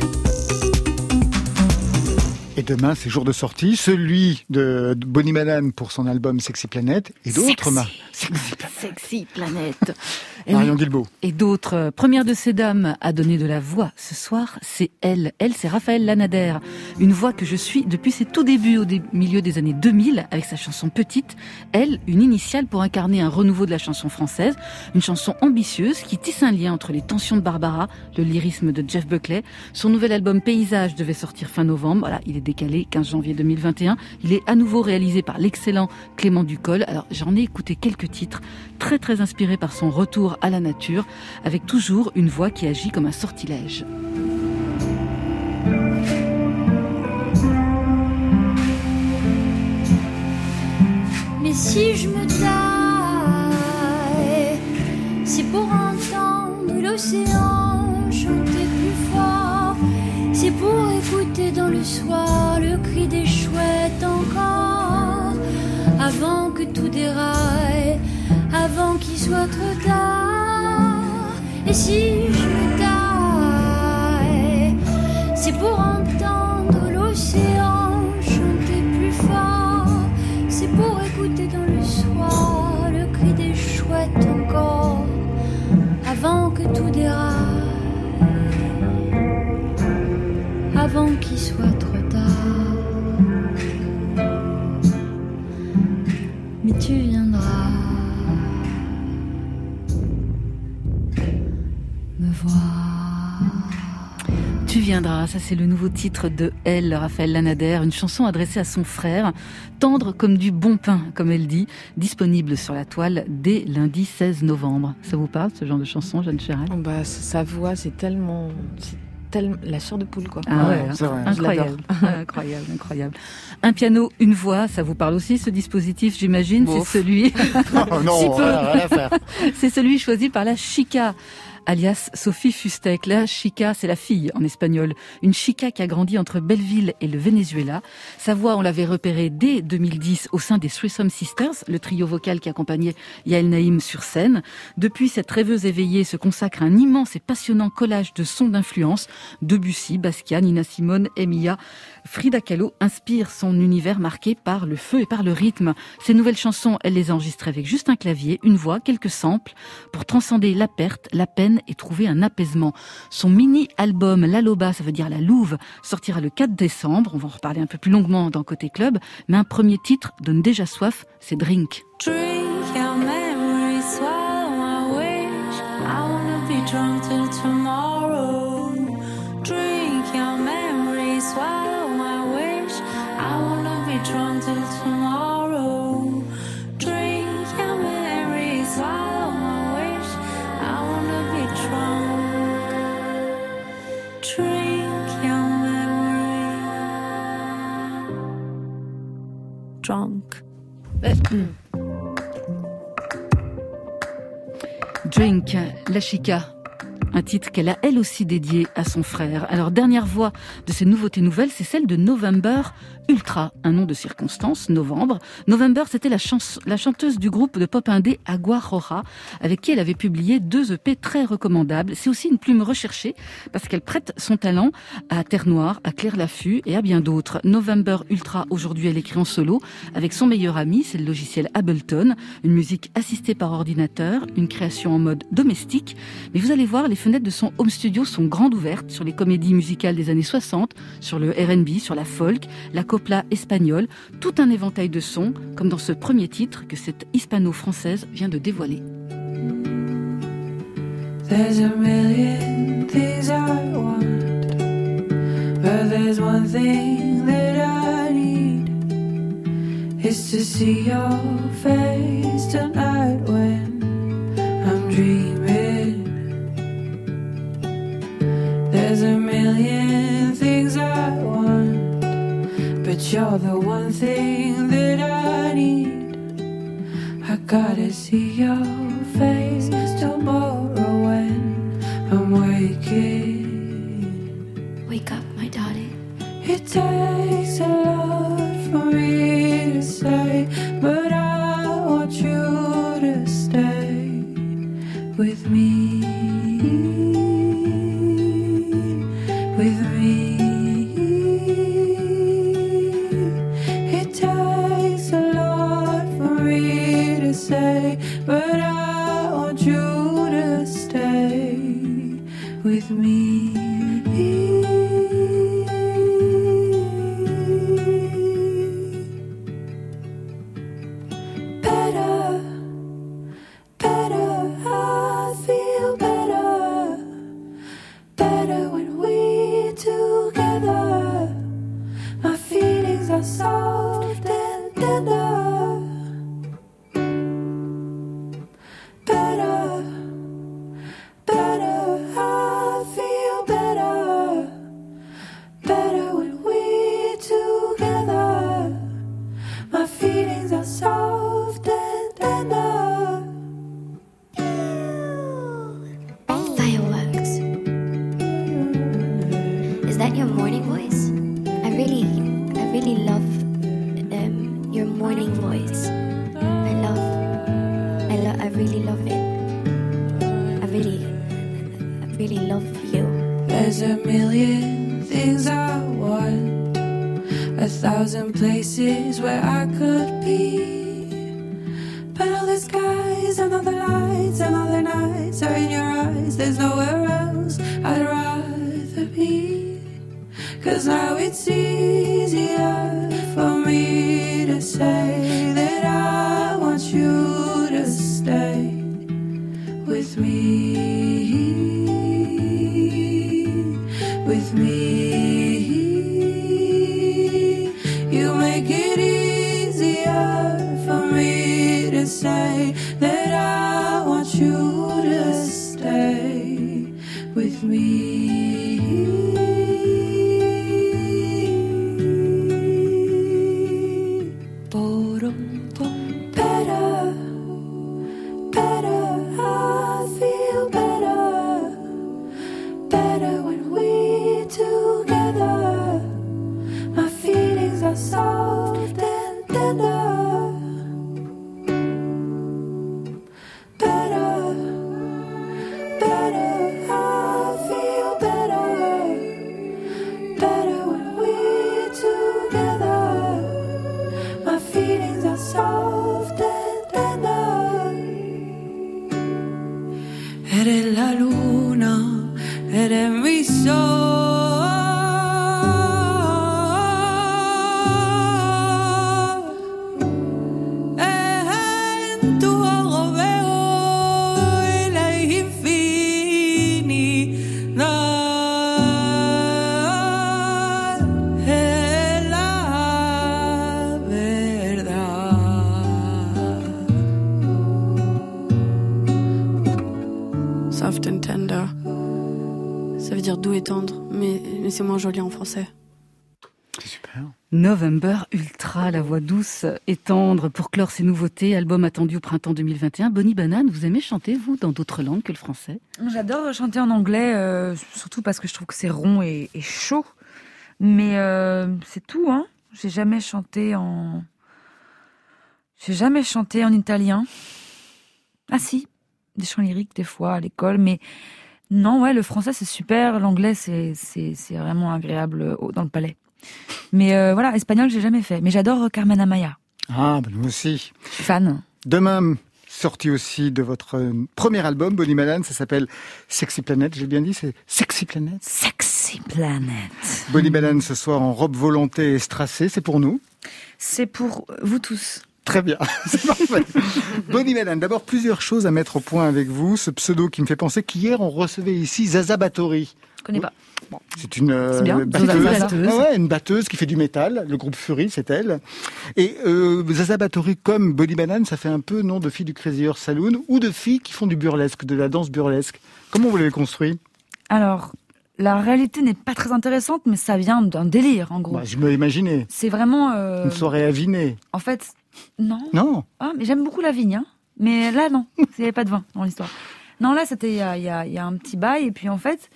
Et demain, c'est jour de sortie, celui de Bonnie Banane pour son album Sexy Planet et d'autres. Sexy planète. Et Marion. Guilbeault. Et d'autres. Première de ces dames à donner de la voix ce soir, c'est elle. Elle, c'est Raphaël Lanader. Une voix que je suis depuis ses tout débuts au dé- milieu des années 2000 avec sa chanson Petite. Elle, une initiale pour incarner un renouveau de la chanson française. Une chanson ambitieuse qui tisse un lien entre les tensions de Barbara, le lyrisme de Jeff Buckley. Son nouvel album Paysage devait sortir fin novembre. Voilà, il est décalé 15 janvier 2021. Il est à nouveau réalisé par l'excellent Clément Ducol. Alors, j'en ai écouté quelques titres très très inspirés par son retour à la nature, avec toujours une voix qui agit comme un sortilège. Mais si je me taille, c'est pour entendre l'océan dans le soir le cri des chouettes encore. Avant que tout déraille, avant qu'il soit trop tard. Et si je me taille, c'est pour entendre l'océan chanter plus fort. C'est pour écouter dans le soir le cri des chouettes encore. Avant que tout déraille. Avant qu'il soit trop tard. Mais tu viendras me voir. Tu viendras, ça c'est le nouveau titre de Elle, Raphaël Lanader, une chanson adressée à son frère, tendre comme du bon pain, comme elle dit, disponible sur la toile dès lundi 16 novembre. Ça vous parle ce genre de chanson, Jeanne Chéral? Bah, sa voix, c'est tellement, c'est la chair de poule, quoi. Ah ouais, Je l'adore. incroyable, incroyable, incroyable. Un piano, une voix, ça vous parle aussi ce dispositif, j'imagine? C'est celui. Oh non, faire. C'est celui choisi par la chica. Alias Sophie Fustek. La chica, c'est la fille en espagnol. Une chica qui a grandi entre Belleville et le Venezuela. Sa voix, on l'avait repérée dès 2010 au sein des Threesome Sisters, le trio vocal qui accompagnait Yael Naïm sur scène. Depuis, cette rêveuse éveillée se consacre à un immense et passionnant collage de sons d'influence. Debussy, Basquiat, Nina Simone, Emilia, Frida Kahlo inspire son univers marqué par le feu et par le rythme. Ses nouvelles chansons, elle les enregistre avec juste un clavier, une voix, quelques samples, pour transcender la perte, la peine et trouver un apaisement. Son mini-album La Loba, ça veut dire la louve, sortira le 4 décembre. On va en reparler un peu plus longuement dans Côté Club. Mais un premier titre donne déjà soif, c'est Drink. Drink your memories, swallow my wish. I wanna be drunk till tomorrow. Drink, La Chica. Un titre qu'elle a elle aussi dédié à son frère. Alors, dernière voix de ces nouveautés nouvelles, c'est celle de November Ultra, un nom de circonstance, Novembre. November, c'était la, chanteuse du groupe de pop indé Agua Roja, avec qui elle avait publié deux EP très recommandables. C'est aussi une plume recherchée, parce qu'elle prête son talent à Terre Noire, à Claire Laffut et à bien d'autres. November Ultra, aujourd'hui, elle écrit en solo, avec son meilleur ami, c'est le logiciel Ableton, une musique assistée par ordinateur, une création en mode domestique. Mais vous allez voir, les fenêtres de son home studio sont grandes ouvertes sur les comédies musicales des années 60, sur le R&B, sur la folk, la copla espagnole, tout un éventail de sons, comme dans ce premier titre que cette hispano-française vient de dévoiler. There's a million things I want, but there's one thing that I need. Is to see your face tonight when I'm. There's a million things I want, but you're the one thing that I need. I gotta see your face tomorrow when I'm waking. Wake up, my darling. It takes a lot for me it's easier for me to say that I want you to stay with me. With me. November Ultra. La voix douce et tendre pour clore ses nouveautés, album attendu au printemps 2021. Bonnie Banane, vous aimez chanter, vous, dans d'autres langues que le français? J'adore chanter en anglais, euh, surtout parce que je trouve que c'est rond et, et chaud. Mais euh, c'est tout, hein. J'ai jamais chanté en. J'ai jamais chanté en italien. Ah si, des chants lyriques des fois à l'école, mais non, ouais, le français c'est super, l'anglais c'est vraiment agréable euh, dans le palais. Mais euh, voilà, espagnol j'ai jamais fait. Mais j'adore Carmen Amaya. Ah, ben nous aussi. Fan. Demain, sorti aussi de votre euh, premier album, Bonnie Malane, ça s'appelle Sexy Planet, j'ai bien dit, c'est Sexy Planet Sexy Planet. Bonnie Malane ce soir en robe volonté et strassée, c'est pour nous C'est pour vous tous. Très bien, c'est parfait. Bonnie Malane, d'abord plusieurs choses à mettre au point avec vous. Ce pseudo qui me fait penser qu'hier on recevait ici Zaza Batory. Je connais pas. C'est une euh, bien, batteuse, Zaza Batteuse. Ah ouais, une batteuse qui fait du métal. Le groupe Fury, c'est elle. Et euh, Zaza Batory, comme Bonnie Banane, ça fait un peu nom de filles du Crazy Horse Saloon ou de filles qui font du burlesque, de la danse burlesque. Comment vous l'avez construit? Alors, la réalité n'est pas très intéressante, mais ça vient d'un délire, en gros. bah, Je me imaginais. C'est vraiment. euh, Une soirée à Vinet. En fait, non. Non Ah, mais j'aime beaucoup la vigne, hein. Mais là, non. Il n'y avait pas de vin dans l'histoire. Non, là, c'était il y a, y a- il y a un petit bail. Et puis, en fait,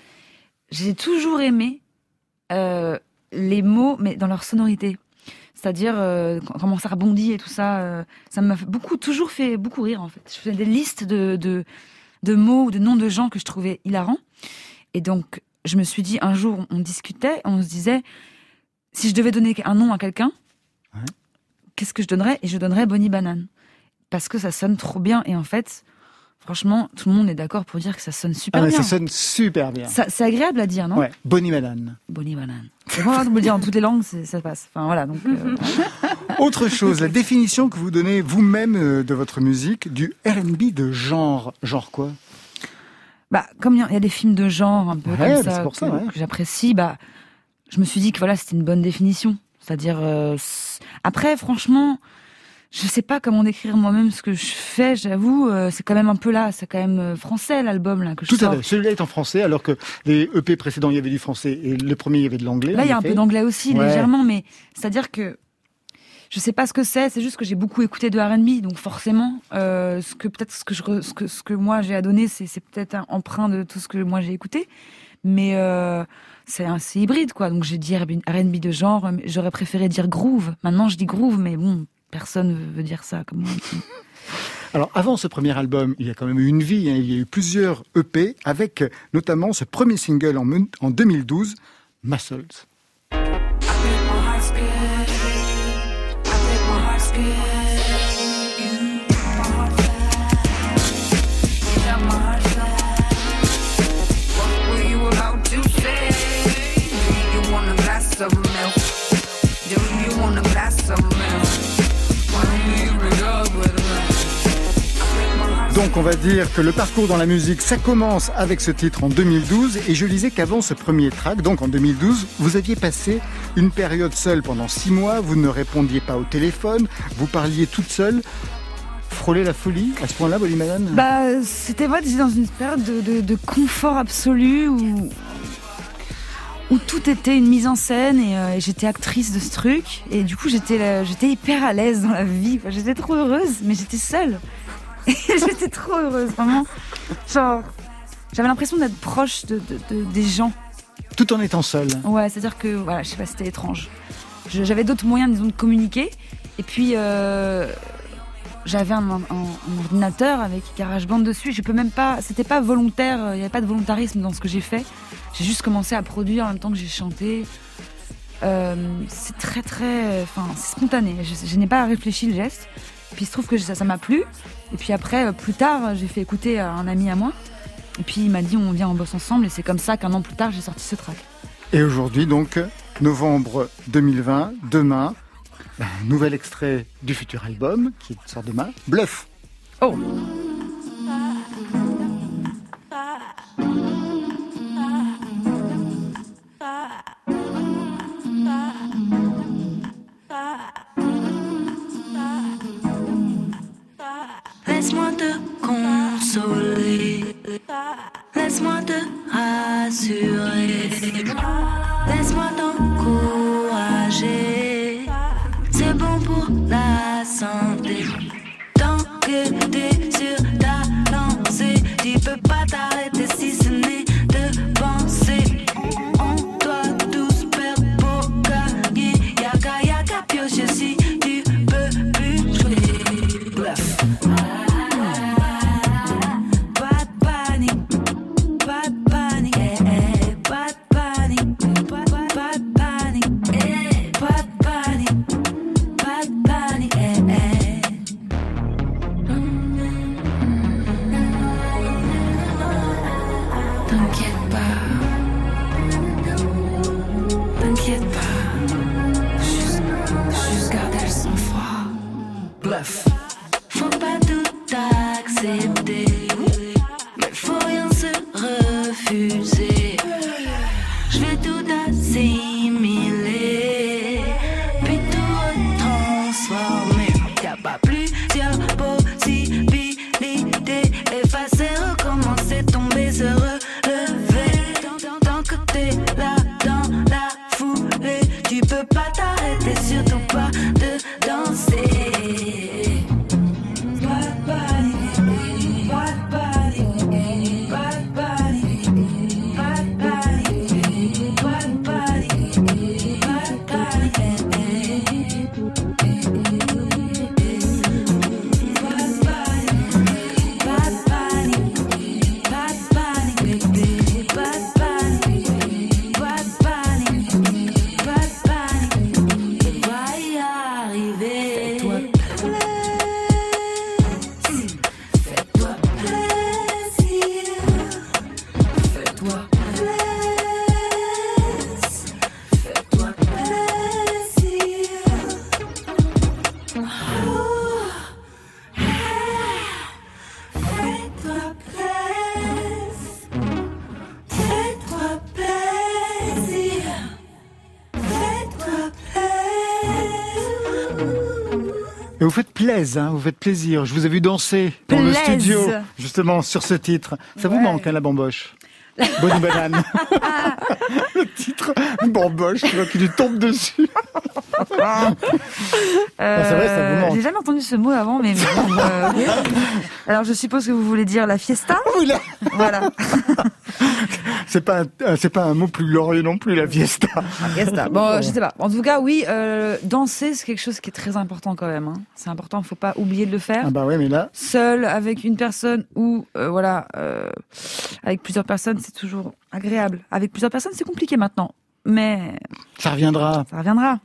j'ai toujours aimé euh, les mots, mais dans leur sonorité. C'est-à-dire euh, comment ça rebondit et tout ça. euh, ça m'a beaucoup, toujours fait beaucoup rire, en fait. Je faisais des listes de, de, de mots ou de noms de gens que je trouvais hilarants. Et donc, je me suis dit, un jour, on discutait, on se disait, si je devais donner un nom à quelqu'un, qu'est-ce que je donnerais? Et je donnerais Bonnie Banane. Parce que ça sonne trop bien. Et en fait, franchement, tout le monde est d'accord pour dire que ça sonne super Ah, bien. ça sonne super bien. Ça- C'est agréable à dire, non? Ouais, Bonnie Banane. Bonnie Banane. C'est de me le dire en toutes les langues, ça passe. Enfin voilà, donc. euh, Autre chose, la définition que vous donnez vous-même euh, de votre musique, du R&B de genre. Genre quoi? Bah, comme il y a- il y a des films de genre un peu Ouais, comme bah, ça, c'est pour ça, que, ouais. que j'apprécie, bah, je me suis dit que voilà, c'était une bonne définition. C'est-à-dire, euh, après, franchement, je sais pas comment décrire moi-même ce que je fais. J'avoue, euh, c'est quand même un peu là, c'est quand même euh, français l'album là que je Tout à fait. Celui-là est en français, alors que les EP précédents, il y avait du français et le premier, il y avait de l'anglais. Là, il y a un peu d'anglais aussi, Ouais. légèrement, mais c'est-à-dire que je sais pas ce que c'est. C'est juste que j'ai beaucoup écouté de R&B, donc forcément, euh, ce que peut-être ce que je, ce que ce que moi j'ai à donner, c'est c'est peut-être un emprunt de tout ce que moi j'ai écouté, mais euh, c'est c'est hybride quoi. Donc j'ai dit R&B de genre, mais j'aurais préféré dire groove. Maintenant, je dis groove, mais bon, personne veut, dire ça comme moi. Alors, avant ce premier album, il y a quand même eu une vie. hein. Il y a eu plusieurs EP, avec euh, notamment ce premier single en, en 2012, Muscles. Donc, on va dire que le parcours dans la musique, ça commence avec ce titre en 2012. Et je lisais qu'avant ce premier track, donc en 2012, vous aviez passé une période seule pendant six mois. Vous ne répondiez pas au téléphone. Vous parliez toute seule. Frôler la folie à ce point-là, Bolly Madame Bah, c'était vrai, j'étais dans une période de, confort absolu où, où tout était une mise en scène et, euh, et j'étais actrice de ce truc. Et du coup, j'étais hyper à l'aise dans la vie. J'étais trop heureuse, mais j'étais seule. J'étais trop heureuse, vraiment. Genre, j'avais l'impression d'être proche de, de- de- des gens. Tout en étant seule. Ouais, c'est-à-dire que, voilà, je sais pas, c'était étrange. J'avais d'autres moyens, disons, de communiquer. Et puis, euh, j'avais un, un- un ordinateur avec GarageBand dessus. Je peux même pas, c'était pas volontaire, il n'y avait pas de volontarisme dans ce que j'ai fait. J'ai juste commencé à produire en même temps que j'ai chanté. Euh, c'est très, très, enfin, c'est spontané. Je, je n'ai pas réfléchi le geste. Puis il se trouve que ça, ça m'a plu. Et puis après, euh, plus tard, j'ai fait écouter à un ami à moi. Et puis il m'a dit, on vient, on bosse ensemble. Et c'est comme ça qu'un an plus tard, j'ai sorti ce track. Et aujourd'hui, donc, novembre 2020, demain, un nouvel extrait du futur album qui sort demain, Bluff. Oh Laisse-moi te rassurer. Laisse-moi t'encourager. C'est bon, pour la santé. Tant que t'es sur ta lancée, tu peux vous faites plaisir, hein, vous faites plaisir. Je vous ai vu danser dans le studio, justement, sur ce titre. Ça vous manque, hein, la bamboche Bonne banane. le titre, bamboche, tu vois, qui lui tombe dessus. Ah, c'est vrai, ça vous manque. Euh, J'ai jamais entendu ce mot avant, mais bon, euh, alors je suppose que vous voulez dire la fiesta. Voilà. C'est pas, un- euh, c'est pas un mot plus glorieux non plus, la fiesta. Fiesta. Bon, euh, je sais pas. En tout cas, oui, euh, danser, c'est quelque chose qui est très important quand même. hein. C'est important, faut pas oublier de le faire. Ah bah ouais, mais là, Seul, avec une personne ou euh, voilà, euh, avec plusieurs personnes, c'est toujours agréable. Avec plusieurs personnes, c'est compliqué maintenant, mais ça reviendra. ça reviendra.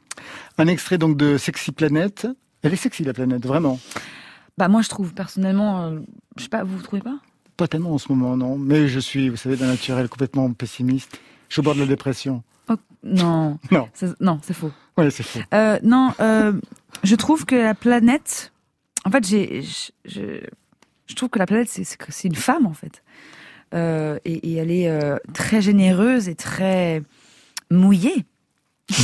Un extrait donc de Sexy Planète. Elle est sexy la planète, vraiment. Bah moi, je trouve personnellement, je sais pas, vous trouvez pas? Pas tellement en ce moment, non. Mais je suis, vous savez, d'un naturel complètement pessimiste. Je suis au bord de la dépression. Oh, Non, Non. C'est- non, c'est faux. Ouais, c'est faux. Euh, non, euh, je trouve que la planète, en fait, j'ai, je, trouve que la planète, c'est, une femme, en fait. Euh, et, et elle est très généreuse et très mouillée.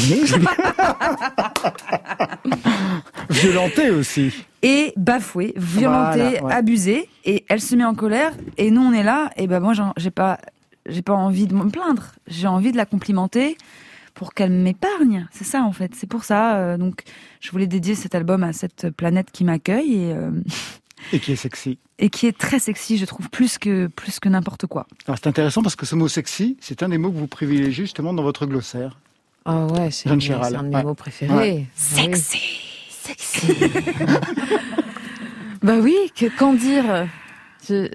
Violentée aussi. Et bafouée, violentée, Voilà, ouais. abusée. Et elle se met en colère. Et nous, on est là. Et ben moi, j'ai pas, j'ai pas envie de me plaindre. J'ai envie de la complimenter pour qu'elle m'épargne. C'est ça, en fait. C'est pour ça. euh, donc, je voulais dédier cet album à cette planète qui m'accueille et, euh, Et qui est sexy. et qui est très sexy, je trouve, plus que, plus que n'importe quoi. Alors c'est intéressant parce que ce mot sexy, c'est un des mots que vous privilégiez justement dans votre glossaire. Ah ouais, c'est un de mes Ouais. mots préférés. Ouais. Sexy. Sexy. bah oui, que qu'en dire je,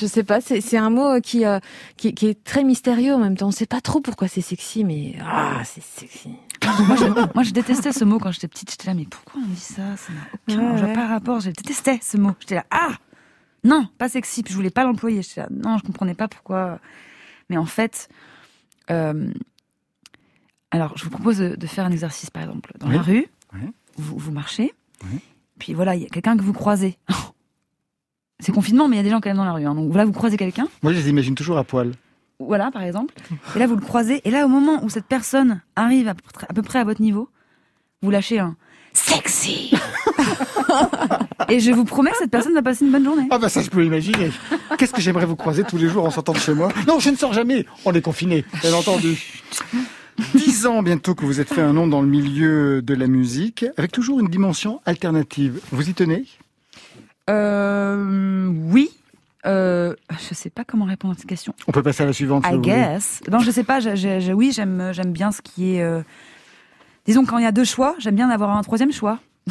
je sais pas, c'est c'est un mot qui, euh, qui, qui est très mystérieux en même temps. On sait pas trop pourquoi c'est sexy, mais ah, c'est sexy. moi, je, moi, je détestais ce mot quand j'étais petite. J'étais là, mais pourquoi on dit ça? Ça n'a aucun Ouais, ouais. pas rapport. Je détestais ce mot. J'étais là, ah Non, pas sexy. Puis je voulais pas l'employer. J'étais là, non, je comprenais pas pourquoi. Mais en fait, euh, alors je vous propose de, de faire un exercice, par exemple, dans Oui. la rue. Oui. Vous, vous marchez. Oui. Puis voilà, il y a quelqu'un que vous croisez. C'est confinement, mais il y a des gens quand même dans la rue. hein. Donc là, vous croisez quelqu'un. Moi, je les imagine toujours à poil. Voilà, par exemple. Et là, vous le croisez. Et là, au moment où cette personne arrive à peu près à, peu près à votre niveau, vous lâchez un sexy. et je vous promets que cette personne va passer une bonne journée. Ah bah ça, je peux imaginer. Qu'est-ce que j'aimerais vous croiser tous les jours en sortant de chez moi? Non, je ne sors jamais. On est confiné, bien entendu. Dix ans bientôt que vous êtes fait un nom dans le milieu de la musique, avec toujours une dimension alternative. Vous y tenez? Euh, oui. Euh, je sais pas comment répondre à cette question. On peut passer à la suivante. si I vous guess. Non, je sais pas. je- je- je- oui, j'aime, j'aime bien ce qui est. euh, Disons quand il y a deux choix, j'aime bien avoir un troisième choix.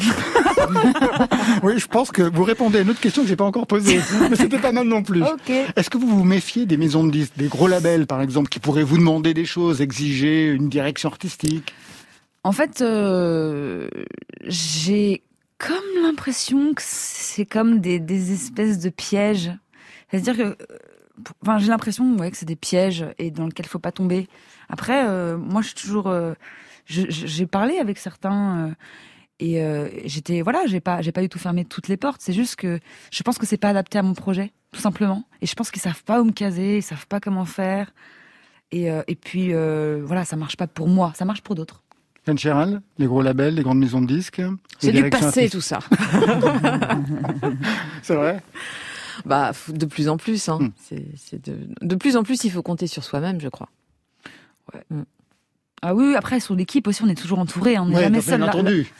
Oui, je pense que vous répondez à une autre question que j'ai pas encore posée, mais c'était pas mal non plus. Est-ce que vous vous méfiez des maisons de disques, des gros labels par exemple, qui pourraient vous demander des choses, exiger une direction artistique? En fait, euh, j'ai comme l'impression que c'est comme des, des espèces de pièges. C'est-à-dire que, euh, enfin, j'ai l'impression ouais, que c'est des pièges et dans lesquels faut pas tomber. Après, euh, moi, je suis toujours, euh, j'ai parlé avec certains. Et euh, j'étais voilà, j'ai pas j'ai pas du tout fermé toutes les portes. C'est juste que je pense que c'est pas adapté à mon projet, tout simplement. Et je pense qu'ils savent pas où me caser, ils savent pas comment faire. Et, euh, et puis euh, voilà, ça marche pas pour moi, ça marche pour d'autres. Cheryl, les gros labels, les grandes maisons de disques C'est du passé tout ça. C'est vrai? Bah, de plus en plus. Hmm. Hein. C'est, c'est de... de plus en plus, il faut compter sur soi-même, je crois. Ah oui, après, sur l'équipe aussi, on est toujours entouré. hein, On n'est Ouais, jamais seul.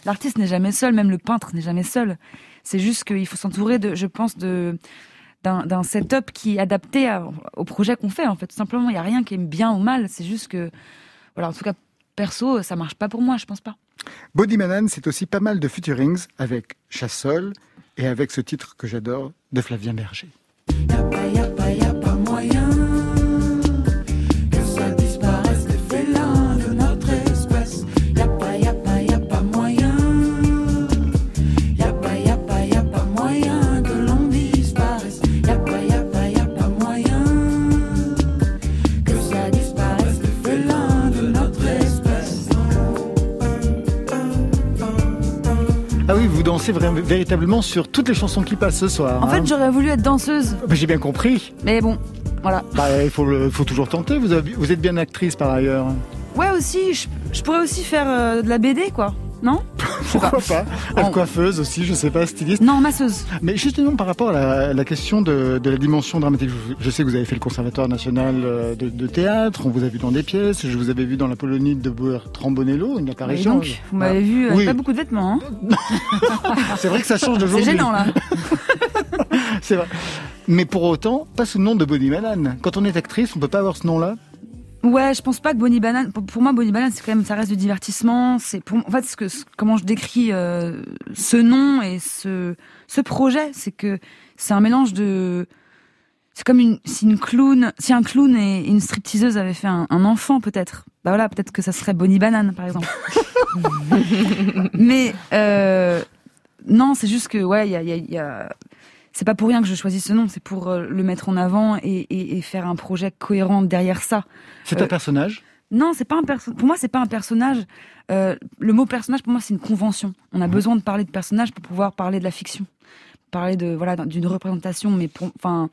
L'artiste n'est jamais seul, même le peintre n'est jamais seul. C'est juste qu'il faut s'entourer, de, je pense, de d'un setup qui est adapté à- au projet qu'on fait. En fait, tout simplement, il n'y a rien qui est bien ou mal. C'est juste que, voilà, en tout cas, perso, ça marche pas pour moi, je pense pas. Body Manan, c'est aussi pas mal de featurings avec Chassol et avec ce titre que j'adore de Flavien Berger. Ah oui, vous dansez véritablement sur toutes les chansons qui passent ce soir. En hein. fait, j'aurais voulu être danseuse, Mais J'ai bien compris. mais bon, voilà. Bah, il faut, le- faut toujours tenter. Vous, avez- vous êtes bien actrice par ailleurs. Ouais, aussi, je, je pourrais aussi faire euh, de la BD, quoi. Non Pourquoi pas coiffeuse aussi, je sais pas, styliste. Non, masseuse. Mais justement, par rapport à la, la question de, de la dimension dramatique, je, je sais que vous avez fait le Conservatoire national euh, de, de théâtre, on vous a vu dans des pièces, je vous avais vu dans la Polonie de Bertrand Bonello, une apparition. donc, vous m'avez vu, euh, Oui. pas beaucoup de vêtements. Hein C'est vrai que ça change de jour. C'est gênant, là. C'est vrai. Mais pour autant, pas sous le nom de Bonnie Manan. Quand on est actrice, on peut pas avoir ce nom-là. Ouais, je pense pas que Bonnie Banane. Pour, moi, Bonnie Banane, c'est quand même, ça reste du divertissement. C'est pour, en fait, ce que, comment je décris euh, ce nom et ce, ce projet, c'est que c'est un mélange de. C'est comme une, si une clown, si un clown et une stripteaseuse avaient fait un, un enfant, peut-être. Bah voilà, peut-être que ça serait Bonnie Banane, par exemple. Mais euh, non, c'est juste que ouais, il y a, il y a- il y a- c'est pas pour rien que je choisis ce nom, c'est pour euh, le mettre en avant et, et- et faire un projet cohérent derrière ça. C'est Euh, un personnage? Non, c'est pas un perso. Pour moi, c'est pas un personnage. Euh, le mot personnage, pour moi, c'est une convention. On a besoin de parler de personnage pour pouvoir parler de la fiction, parler de voilà d'un- d'une représentation. Mais pour, enfin,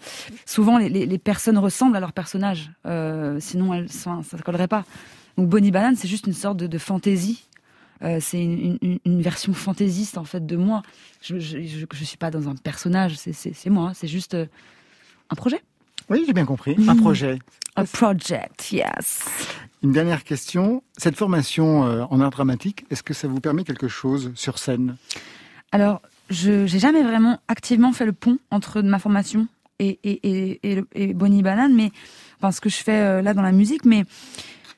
souvent les, les- les personnes ressemblent à leur personnage. Euh, sinon, elles, ça ne collerait pas. Donc Bonnie Banane, c'est juste une sorte de, de fantaisie. Euh, c'est une, une- une version fantaisiste en fait de moi. Je je suis pas dans un personnage. C'est moi. C'est juste euh, un projet. Oui, j'ai bien compris. Un Mhm. projet. A project, yes. Une dernière question. Cette formation euh, en art dramatique, est-ce que ça vous permet quelque chose sur scène? Alors, je j'ai jamais vraiment activement fait le pont entre ma formation et, et, et, et, le- et Bonnie Banane, mais enfin ce que je fais là dans la musique, mais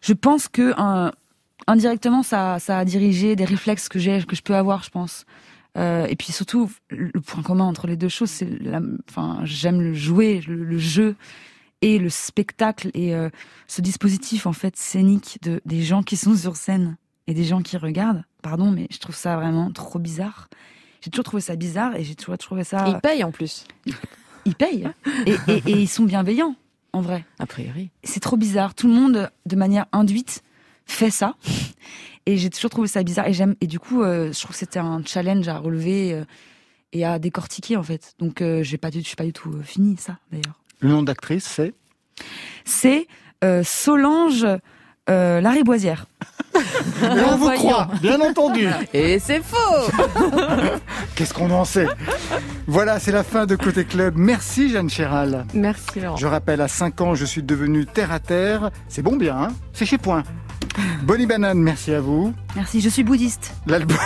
je pense que indirectement ça, ça a dirigé des réflexes que j'ai, que je peux avoir, je pense. Euh, et puis surtout, le point commun entre les deux choses, c'est la, enfin j'aime le jouer, le, le jeu et le spectacle et euh, ce dispositif en fait scénique de des gens qui sont sur scène et des gens qui regardent. Pardon, mais je trouve ça vraiment trop bizarre. J'ai toujours trouvé ça bizarre et j'ai toujours trouvé ça. Ils payent en plus. Ils payent et, et- et ils sont bienveillants en vrai. A priori. C'est trop bizarre. Tout le monde, de manière induite, fait ça. Et j'ai toujours trouvé ça bizarre. Et j'aime. Et du coup, euh, je trouve que c'était un challenge à relever euh, et à décortiquer en fait. Donc, euh, j'ai pas du, je suis pas du tout euh, fini ça d'ailleurs. Le nom d'actrice, c'est? C'est euh, Solange euh, Lariboisière. Et on vous croit, bien entendu. Et c'est faux Qu'est-ce qu'on en sait? Voilà, c'est la fin de Côté Club. Merci Jeanne Chéral. Merci Laurent. Je rappelle, à 5 ans, je suis devenu terre à terre. C'est bon bien, hein? C'est chez Point. Bonnie Banane, merci à vous. Merci, je suis bouddhiste. L'album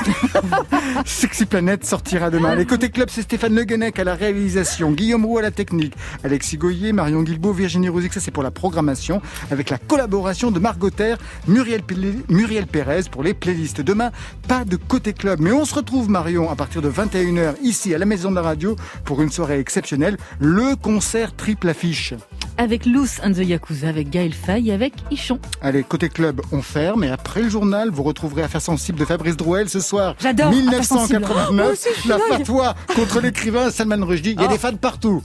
Sexy Planète sortira demain. Les côtés club, c'est Stéphane Le Guenec à la réalisation, Guillaume Roux à la technique, Alexis Goyer, Marion Guilbault, Virginie Rosic, ça c'est pour la programmation, avec la collaboration de Margot Terre, Muriel, Muriel Pérez pour les playlists. Demain, pas de côté club, mais on se retrouve Marion à partir de 21h ici à la Maison de la Radio pour une soirée exceptionnelle, le concert triple affiche. Avec Loose and the Yakuza, avec Gaël Faye et avec Ichon. Allez, côté club, on ferme et après le journal, vous retrouverez Affaires sensibles de Fabrice Drouel ce soir. J'adore Affaires sensibles. 1989, Moi aussi, je suis la fatwa contre l'écrivain Salman Rushdie. Il y a Oh. des fans partout.